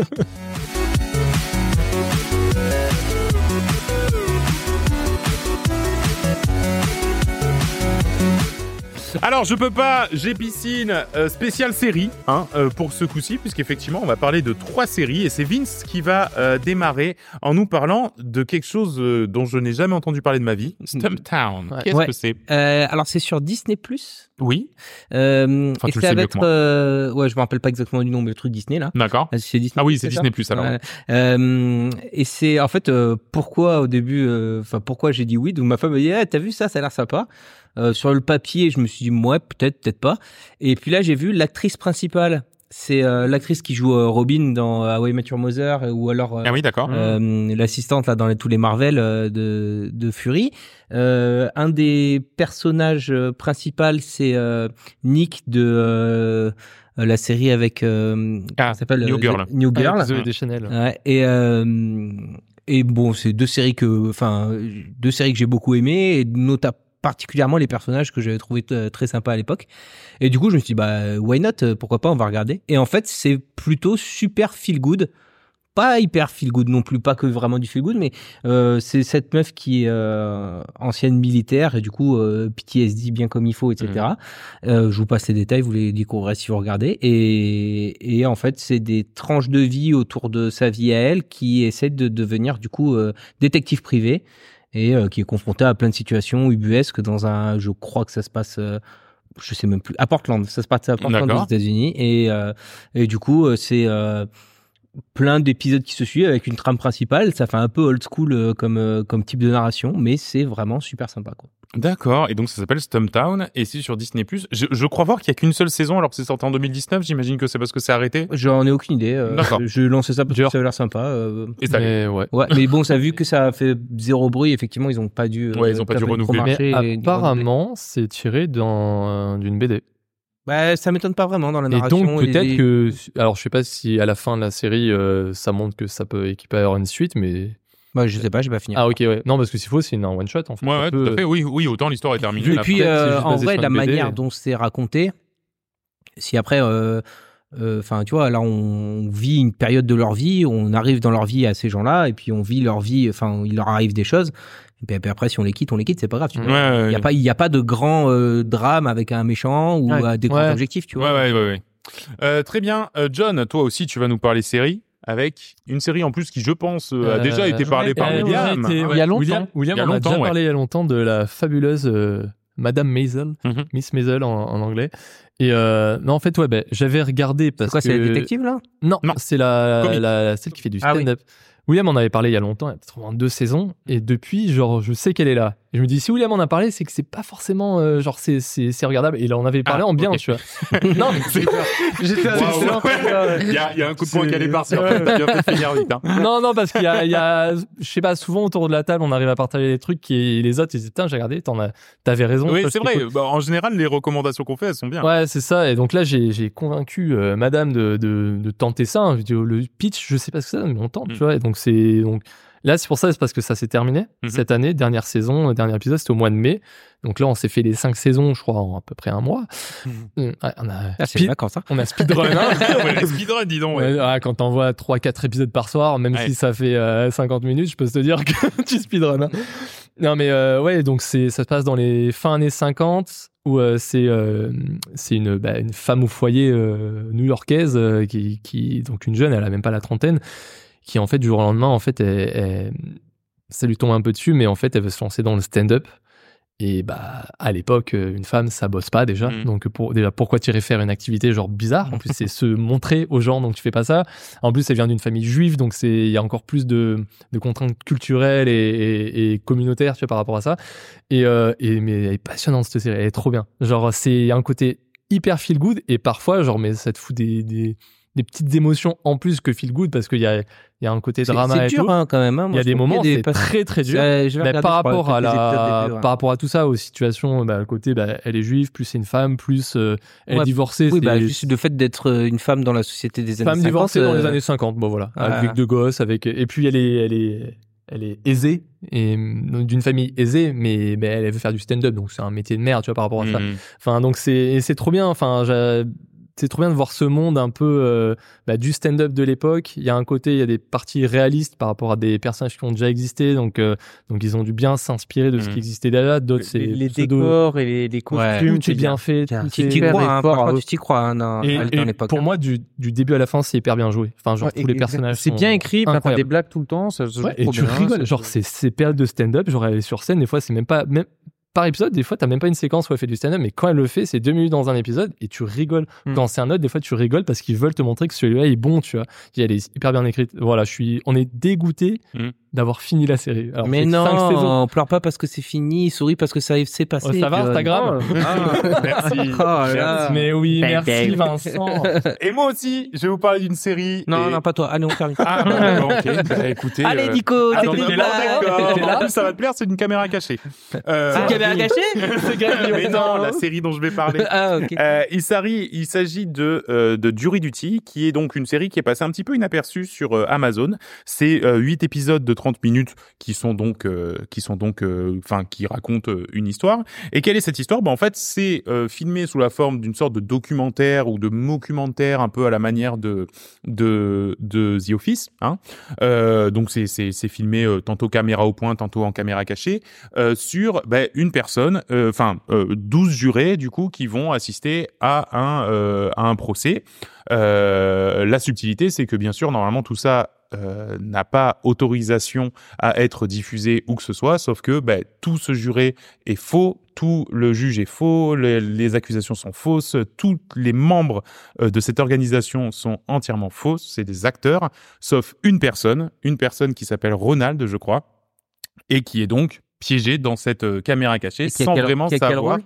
S1: Alors, je peux pas, j'ai piscine euh, spéciale série hein, euh, pour ce coup-ci, puisqu'effectivement, on va parler de trois séries et c'est Vince qui va euh, démarrer en nous parlant de quelque chose euh, dont je n'ai jamais entendu parler de ma vie, Stumptown.
S2: Ouais.
S1: Qu'est-ce
S3: Ouais.
S1: que c'est?
S3: Euh, alors c'est sur Disney Plus?
S1: Oui,
S3: Euh,
S1: Enfin,
S3: et
S1: tu le
S3: ça
S1: sais
S3: va être, euh, ouais, je me rappelle pas exactement du nom, mais le truc Disney là.
S1: d'accord.
S3: Ah, c'est Disney.
S1: Ah oui, c'est Disney Plus alors.
S3: Ouais. Euh, et c'est en fait euh, pourquoi au début, euh, enfin pourquoi j'ai dit oui? Donc ma femme me dit, ah, t'as vu ça, ça a l'air sympa. Euh, sur le papier, je me suis dit ouais, peut-être, peut-être pas. Et puis là, j'ai vu l'actrice principale. C'est euh, l'actrice qui joue euh, Robin dans euh, I Met Your Mother euh, ou alors euh,
S1: Ah oui, d'accord.
S3: euh, l'assistante là dans les, tous les Marvel euh, de, de Fury. Euh, un des personnages euh, principaux, c'est euh, Nick de euh, la série avec euh,
S1: Ah,
S3: s'appelle
S1: New
S3: euh,
S1: Girl.
S3: New Girl.
S2: Avec Zoé Deschanel.
S3: Ouais, et euh, et bon, c'est deux séries que, enfin, deux séries que j'ai beaucoup aimées, et notamment particulièrement les personnages que j'avais trouvé t- très sympas à l'époque. Et du coup, je me suis dit, bah, why not euh, Pourquoi pas On va regarder. Et en fait, c'est plutôt super feel good. Pas hyper feel good non plus, pas que vraiment du feel good, mais euh, c'est cette meuf qui est euh, ancienne militaire et du coup euh, PTSD bien comme il faut, etc. Euh, je vous passe les détails, vous les découvrirez si vous regardez. Et, et en fait, c'est des tranches de vie autour de sa vie à elle qui essaie de devenir du coup euh, détective privé et euh, qui est confronté à plein de situations ubuesques dans un, je crois que ça se passe. euh, je sais même plus à Portland, ça se passe à Portland aux États-Unis et euh, et du coup euh, c'est euh, plein d'épisodes qui se suivent avec une trame principale. Ça fait un peu old school euh, comme euh, comme type de narration, mais c'est vraiment super sympa quoi.
S1: D'accord. Et donc, ça s'appelle Stumptown et c'est sur Disney+. Je, je crois voir qu'il y a qu'une seule saison alors que c'est sorti en 2019. J'imagine que c'est parce que c'est arrêté.
S3: J'en ai aucune idée. euh,
S1: D'accord.
S3: Je lancé ça parce que ça avait l'air sympa. euh,
S1: Et ça.
S2: Mais ouais.
S3: Ouais, mais bon, ça a vu que ça a fait zéro bruit. Effectivement, ils ont pas dû. euh,
S1: Ouais, ils ont pas dû renouveler.
S2: Mais apparemment, c'est tiré dans- d'une BD.
S3: Bah, ça m'étonne pas vraiment dans la
S2: Et
S3: narration.
S2: donc
S3: et
S2: peut-être
S3: les-
S2: que, alors je sais pas si à la fin de la série euh, ça montre que ça peut équiper à avoir une suite, mais
S3: Bah, je sais pas, j'ai pas fini.
S2: ah ok ouais, non parce que s'il faut c'est une one shot en fait.
S1: Ouais, ouais, tout à fait. Oui, oui, autant l'histoire est terminée.
S3: et puis,
S2: peut-être,
S3: euh, en vrai, la manière dont c'est raconté, si après, euh, euh, enfin, tu vois, là, on vit une période de leur vie, on arrive dans leur vie à ces gens-là, et puis on vit leur vie, enfin, il leur arrive des choses. Et puis, après, si on les quitte, on les quitte, c'est pas grave.
S1: Ouais, ouais,
S3: Il y a
S1: ouais.
S3: pas, il y a pas de grand euh, drame avec un méchant ou
S2: Ouais.
S3: euh, des grands objectifs, tu vois.
S1: ouais, ouais, ouais. Euh, très bien. Euh, John, toi aussi, tu vas nous parler série avec une série en plus qui, je pense, euh, a
S2: Euh,
S1: déjà été parlée par William.
S2: été- ouais,
S4: Il y a longtemps.
S2: William, William
S1: Il y a
S2: on a déjà
S1: ouais.
S2: parlé il y a longtemps de la fabuleuse euh, Madame Maisel,
S1: Mhm.
S2: Miss Maisel en, en anglais. Et euh, non en fait ouais ben j'avais regardé
S3: C'est
S2: parce
S3: quoi,
S2: que
S3: c'est la détective, là?
S2: Non,
S1: Non.
S2: c'est la, celle qui fait du
S3: Ah oui.
S2: William en avait parlé il y a longtemps, il y a peut-être deux saisons, et depuis, genre, je sais qu'elle est là. Et je me dis, si William en a parlé, c'est que c'est pas forcément, euh, genre, c'est, c'est, c'est regardable. Et il en avait parlé
S1: Ah,
S2: en bien, tu vois. non, mais
S1: C'est-
S4: J'étais de faire-
S1: Il y a, il y a un coup de poing qui allait partir. Hein.
S2: non, non, parce qu'il y a, il y a, je sais pas, souvent autour de la table, on arrive à partager des trucs qui, les autres, ils disent, putain, j'ai regardé, t'en as, t'avais raison.
S1: Oui, c'est vrai.
S2: cool.
S1: Bah, en général, les recommandations qu'on fait, elles sont bien.
S2: Ouais, c'est ça. Et donc là, j'ai, j'ai convaincu euh, madame de, de, de tenter ça. hein. Oh, le pitch, je sais pas ce que c'est, mais on tente,
S1: Mm.
S2: tu vois. Et donc, c'est, donc, là, c'est pour ça, c'est parce que ça s'est terminé
S1: Mhm.
S2: cette année, dernière saison, euh, dernier épisode, c'était au mois de mai. Donc là, on s'est fait les cinq saisons, je crois, en à peu près un mois.
S1: Mhm.
S2: Mm, ouais, on a,
S3: Ah,
S2: speed-
S3: vacances, hein.
S2: on a speedrun, hein.
S1: speedruns, dis donc. ouais.
S2: Ouais, quand t'envoies 3-4 épisodes par soir, même
S1: Ouais.
S2: si ça fait euh, 50 minutes, je peux te dire que tu speedrun. hein. Non, mais euh, ouais, donc ça se passe dans les fins années 50, où euh, c'est, euh, c'est une, bah, une femme au foyer euh, new-yorkaise, euh, qui, qui, donc une jeune, elle a même pas la trentaine, qui en fait, du jour au lendemain, en fait, elle- elle- ça lui tombe un peu dessus, mais en fait, elle veut se lancer dans le stand-up. Et bah à l'époque, euh, une femme, ça bosse pas déjà.
S1: Mhm.
S2: Donc pour déjà pourquoi tirer faire une activité genre bizarre? En plus, c'est se montrer aux gens, donc tu fais pas ça. En plus, elle vient d'une famille juive, donc c'est il y a encore plus de, de contraintes culturelles et, et, et communautaires, tu vois, par rapport à ça. Et, euh, et mais elle est passionnante cette série, elle est trop bien. Genre c'est un côté hyper feel good et parfois genre mais ça te fout des, des des petites émotions en plus que feel good parce qu'il y a il y a un côté drama
S3: c'est
S2: et
S3: dur
S2: tout.
S3: hein, quand même. hein.
S2: Il y a des moments, c'est très très dur. Mais par rapport à la,
S3: ouais.
S2: par rapport à tout ça, aux situations, bah, le côté, bah, elle est juive, plus c'est une femme, plus euh, elle
S3: Ouais,
S2: est divorcée.
S3: Oui, bah, juste le fait d'être euh, une femme dans la société des années
S2: femme
S3: 50.
S2: divorcée dans les
S3: euh,
S2: années 50. Bon voilà,
S3: Ah.
S2: avec deux gosses, avec et puis elle est, elle est, elle est aisée et d'une famille aisée, mais, mais elle veut faire du stand-up, donc c'est un métier de merde, tu vois, par rapport à ça.
S1: Mhm.
S2: Enfin, donc c'est c'est trop bien. Enfin, c'est trop bien de voir ce monde un peu euh, bah, du stand-up de l'époque. Il y a un côté, il y a des parties réalistes par rapport à des personnages qui ont déjà existé, donc euh, donc ils ont dû bien s'inspirer de ce
S1: Mhm.
S2: qui existait déjà. D'autres, c'est
S4: les, décors et les, les costumes,
S2: tout est bien fait. Tout
S3: Tu t'y crois, hein,
S4: hein.
S3: tu t'y crois hein, dans,
S2: et
S3: l'époque.
S2: pour
S3: hein.
S2: moi, du, du début à la fin, c'est hyper bien joué. Enfin, genre
S4: Ouais,
S2: tous les personnages.
S4: C'est bien écrit, enfin, t'as des blagues tout le temps, ça se joue
S2: Ouais, et tu
S4: bien,
S2: rigoles. Genre, ces périodes de stand-up, genre est sur scène, des fois, c'est même pas. Même, par épisode, des fois, t'as même pas une séquence où elle fait du stand-up, mais quand elle le fait, c'est deux minutes dans un épisode et tu rigoles.
S4: Mm.
S2: Quand c'est un autre, des fois, tu rigoles parce qu'ils veulent te montrer que celui-là est bon, tu vois. Et Elle est hyper bien écrite. Voilà, je suis. On est dégoûté
S1: Mm.
S2: D'avoir fini la série. Alors,
S3: Mais non,
S2: cinq saisons.
S3: on pleure pas parce que c'est fini, souris parce que ça s'est passé.
S2: Oh, ça va. Instagram
S3: Ah.
S1: Merci.
S3: Oh là là.
S2: Mais oui,
S3: Bang,
S2: merci
S3: bang.
S2: Vincent.
S1: Et moi aussi, je vais vous parler d'une série.
S3: Non,
S1: et-
S3: non, pas toi. Allez, on termine.
S1: Ah, d'accord, ok. Bah, écoutez.
S3: Allez,
S1: euh,
S3: Nico, t'es
S1: t'es
S3: là.
S1: ça va te plaire, c'est une caméra cachée. Euh,
S3: C'est une caméra cachée.
S1: Mais non, la série dont je vais parler.
S3: Ah, ok.
S1: Euh, il s'agit, il s'agit de euh, de Jury Duty, qui est donc une série qui est passée un petit peu inaperçue sur euh, Amazon. C'est euh, huit épisodes de 30 minutes qui sont donc euh, qui sont donc euh, enfin qui racontent euh, une histoire. Et quelle est cette histoire? Ben en fait, c'est filmé sous la forme d'une sorte de documentaire ou de mockumentaire un peu à la manière de de de The Office. Hein. Donc c'est c'est filmé tantôt caméra au point, tantôt en caméra cachée sur ben, une personne, enfin euh, 12 jurés du coup qui vont assister à un à un procès. La subtilité, c'est que bien sûr normalement tout ça euh, n'a pas autorisation à être diffusé où que ce soit, sauf que ben, tout ce juré est faux, tout le juge est faux, les, les accusations sont fausses, tous les membres euh, de cette organisation sont entièrement fausses, c'est des acteurs, sauf une personne, une personne qui s'appelle Ronald, je crois, et qui est donc piégé dans cette euh, caméra cachée sans
S3: quel-
S1: vraiment savoir,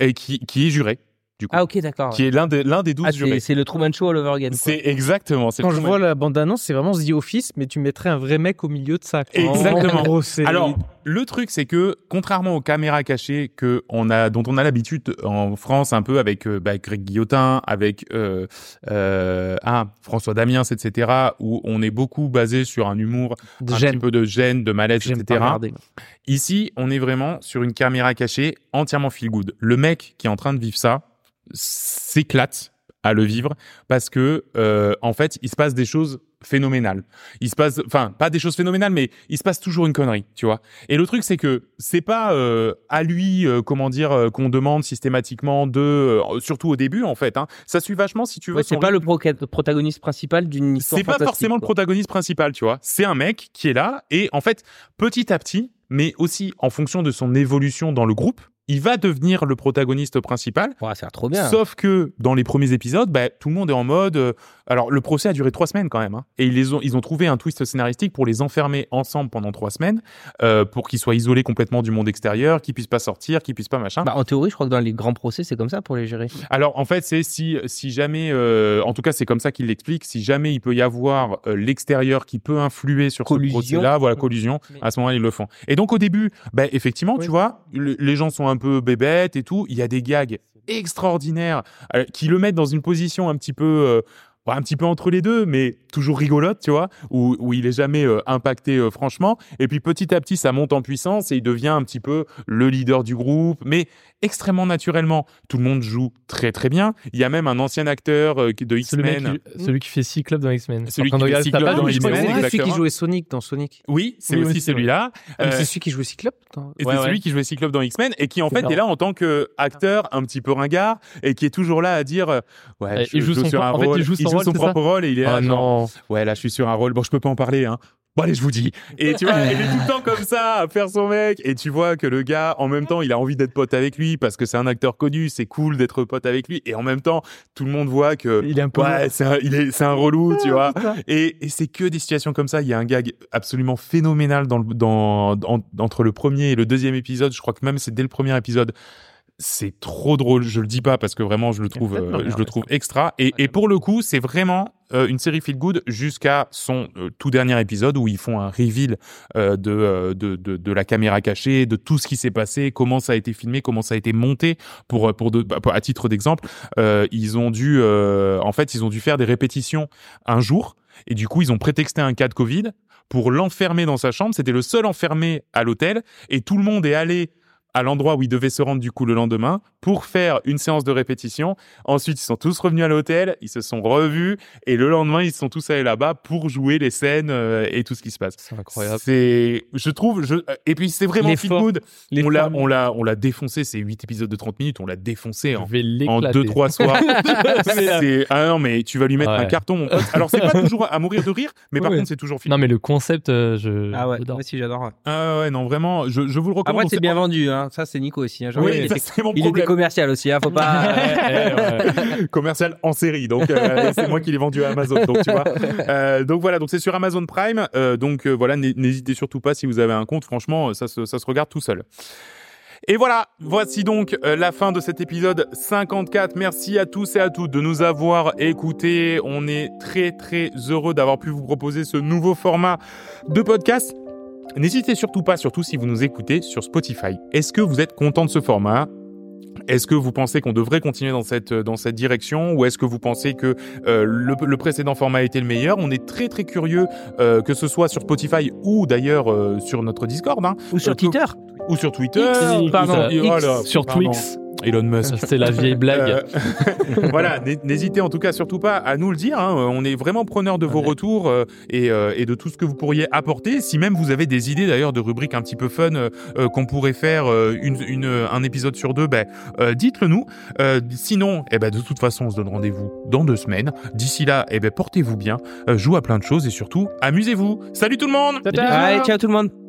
S1: et qui, qui est juré, du coup,
S3: Ah, ok, d'accord.
S1: qui est l'un des, l'un des douze
S3: Ah,
S1: jurés.
S3: c'est le Truman Show all over again.
S1: C'est exactement. c'est
S4: Quand je vois la bande-annonce, c'est vraiment The Office, mais tu mettrais un vrai mec au milieu de ça. quoi.
S1: Exactement.
S4: Gros,
S1: Alors, le truc, c'est que contrairement aux caméras cachées que on a, dont on a l'habitude en France un peu avec euh, bah, Greg Guillotin, avec euh, euh, ah, François Damiens, etc., où on est beaucoup basé sur un humour,
S4: de
S1: un
S4: gêne.
S1: petit peu de gêne, de malaise, etc. Ici, on est vraiment sur une caméra cachée entièrement feel good. Le mec qui est en train de vivre ça s'éclate à le vivre parce que euh, en fait, il se passe des choses phénoménales. Il se passe, enfin, pas des choses phénoménales, mais il se passe toujours une connerie, tu vois. Et le truc, c'est que c'est pas euh, à lui, euh, comment dire, qu'on demande systématiquement de, surtout au début, en fait. Hein. Ça suit vachement, si tu veux.
S3: Ouais, c'est pas le pro- protagoniste principal d'une histoire
S1: c'est pas forcément le protagoniste principal, tu vois. C'est un mec qui est là et en fait, petit à petit, mais aussi en fonction de son évolution dans le groupe, il va devenir le protagoniste principal.
S3: Ouais, c'est trop bien.
S1: Sauf que dans les premiers épisodes, bah, tout le monde est en mode. Alors le procès a duré trois semaines quand même, hein, et ils les ont ils ont trouvé un twist scénaristique pour les enfermer ensemble pendant trois semaines, euh, pour qu'ils soient isolés complètement du monde extérieur, qu'ils puissent pas sortir, qu'ils puissent pas machin.
S3: Bah, en théorie, je crois que dans les grands procès, c'est comme ça pour les gérer.
S1: Alors en fait, c'est si si jamais, euh, en tout cas c'est comme ça qu'il l'explique, si jamais il peut y avoir euh, l'extérieur qui peut influer sur
S3: Collusion.
S1: ce procès-là, voilà collusion,
S3: Mais-
S1: à ce moment-là ils le font. Et donc au début, bah effectivement,
S4: Oui.
S1: tu vois, le- les gens sont un peu bébêtes et tout, il y a des gags extraordinaires qui le mettent dans une position un petit peu un petit peu entre les deux, mais toujours rigolote, tu vois, où, où il est jamais euh, impacté euh, franchement. Et puis petit à petit, ça monte en puissance et il devient un petit peu le leader du groupe, mais extrêmement naturellement. Tout le monde joue très très bien. Il y a même un ancien acteur euh, de X-Men.
S2: celui qui fait Cyclope dans X-Men.
S1: Celui qui fait Cyclope dans X-Men,
S4: c'est celui qui
S1: exactement.
S4: jouait Sonic dans Sonic.
S1: Oui, c'est
S2: Oui,
S1: aussi
S2: oui,
S1: celui-là.
S4: Ah,
S1: Euh,
S4: c'est celui qui jouait Cyclope.
S1: Et
S2: Ouais,
S1: c'est
S2: ouais.
S1: celui qui jouait Cyclope dans X-Men et qui en fait est là en tant que acteur un petit peu ringard et qui est toujours là à dire ouais je,
S2: il joue
S1: je
S2: son
S1: sur un
S2: fait,
S1: rôle
S2: son
S1: propre rôle et il est
S2: Ah
S1: genre,
S2: non.
S1: ouais là je suis sur un rôle bon je peux pas en parler hein bon allez je vous dis et tu vois il est tout le temps comme ça à faire son mec et tu vois que le gars en même temps il a envie d'être pote avec lui parce que c'est un acteur connu c'est cool d'être pote avec lui et en même temps tout le monde voit que
S4: Il est un peu.
S1: ouais c'est un, il est c'est un relou tu vois et, et c'est que des situations comme ça. Il y a un gag absolument phénoménal dans, le- dans, en- entre le premier et le deuxième épisode. Je crois que même c'est dès le premier épisode. C'est trop drôle. Je le dis pas parce que vraiment je le trouve, euh, je le trouve extra. Et, et pour le coup, c'est vraiment euh, une série feel good jusqu'à son euh, tout dernier épisode où ils font un reveal euh, de, de, de de la caméra cachée, de tout ce qui s'est passé, comment ça a été filmé, comment ça a été monté. Pour pour de, bah, à titre d'exemple, ils ont dû, en fait, ils ont dû faire des répétitions un jour. Et du coup, ils ont prétexté un cas de Covid pour l'enfermer dans sa chambre. C'était le seul enfermé à l'hôtel. Et tout le monde est allé à l'endroit où ils devaient se rendre du coup le lendemain pour faire une séance de répétition. Ensuite, ils sont tous revenus à l'hôtel, ils se sont revus et le lendemain, ils sont tous allés là-bas pour jouer les scènes euh, et tout ce qui se passe.
S2: C'est incroyable.
S1: C'est, je trouve, je, et puis c'est vraiment feel good.
S4: Les
S1: On l'a, on l'a, on l'a défoncé. Ces huit épisodes de 30 minutes, on l'a défoncé en, en deux trois soirs. c'est, ah non, mais tu vas lui mettre
S2: Ouais.
S1: un carton, mon pote. Alors c'est pas toujours à mourir de rire, mais par contre c'est toujours feel
S2: Non, mais le concept, euh, je.
S3: Ah ouais,
S2: j'adore.
S3: moi aussi j'adore.
S1: Ah ouais, non, vraiment, je, je vous le recommande.
S3: Après, c'est bien vendu, hein. Ça c'est Nico aussi. Hein. Genre,
S1: Oui,
S3: il,
S1: ça,
S3: était,
S1: c'est mon
S3: il était
S1: problème.
S3: commercial aussi, hein. faut pas.
S1: commercial en série. Donc euh, c'est moi qui l'ai vendu à Amazon. Donc tu vois. Euh, donc voilà. Donc c'est sur Amazon Prime. Euh, donc euh, voilà. n'hé- N'hésitez surtout pas si vous avez un compte. Franchement, ça se, ça se regarde tout seul. Et voilà, voici donc euh, la fin de cet épisode 54. Merci à tous et à toutes de nous avoir écoutés. On est très très heureux d'avoir pu vous proposer ce nouveau format de podcast. N'hésitez surtout pas, surtout si vous nous écoutez sur Spotify. Est-ce que vous êtes content de ce format? Est-ce que vous pensez qu'on devrait continuer dans cette dans cette direction? Ou est-ce que vous pensez que euh, le, le précédent format a été le meilleur? On est très très curieux euh, que ce soit sur Spotify ou d'ailleurs euh, sur notre Discord hein,
S3: Ou sur
S1: Euh,
S3: Twitter.
S1: ou sur Twitter.
S2: X,
S1: pardon,
S2: X,
S1: voilà,
S2: sur
S1: pardon.
S2: Twix.
S1: Elon Musk.
S2: C'est la vieille blague.
S1: Euh, voilà, n'hé- n'hésitez en tout cas surtout pas à nous le dire. hein. On est vraiment preneur de vos
S2: Ouais.
S1: retours euh, et, euh, et de tout ce que vous pourriez apporter. Si même vous avez des idées d'ailleurs de rubriques un petit peu fun qu'on pourrait faire euh, une, une, un épisode sur deux, ben, euh, dites-le nous. Euh, sinon, eh ben, de toute façon, on se donne rendez-vous dans deux semaines. D'ici là, eh ben, portez-vous bien, euh, jouez à plein de choses et surtout, amusez-vous. Salut tout le monde
S4: Ciao, ciao.
S3: Allez, ciao tout le monde.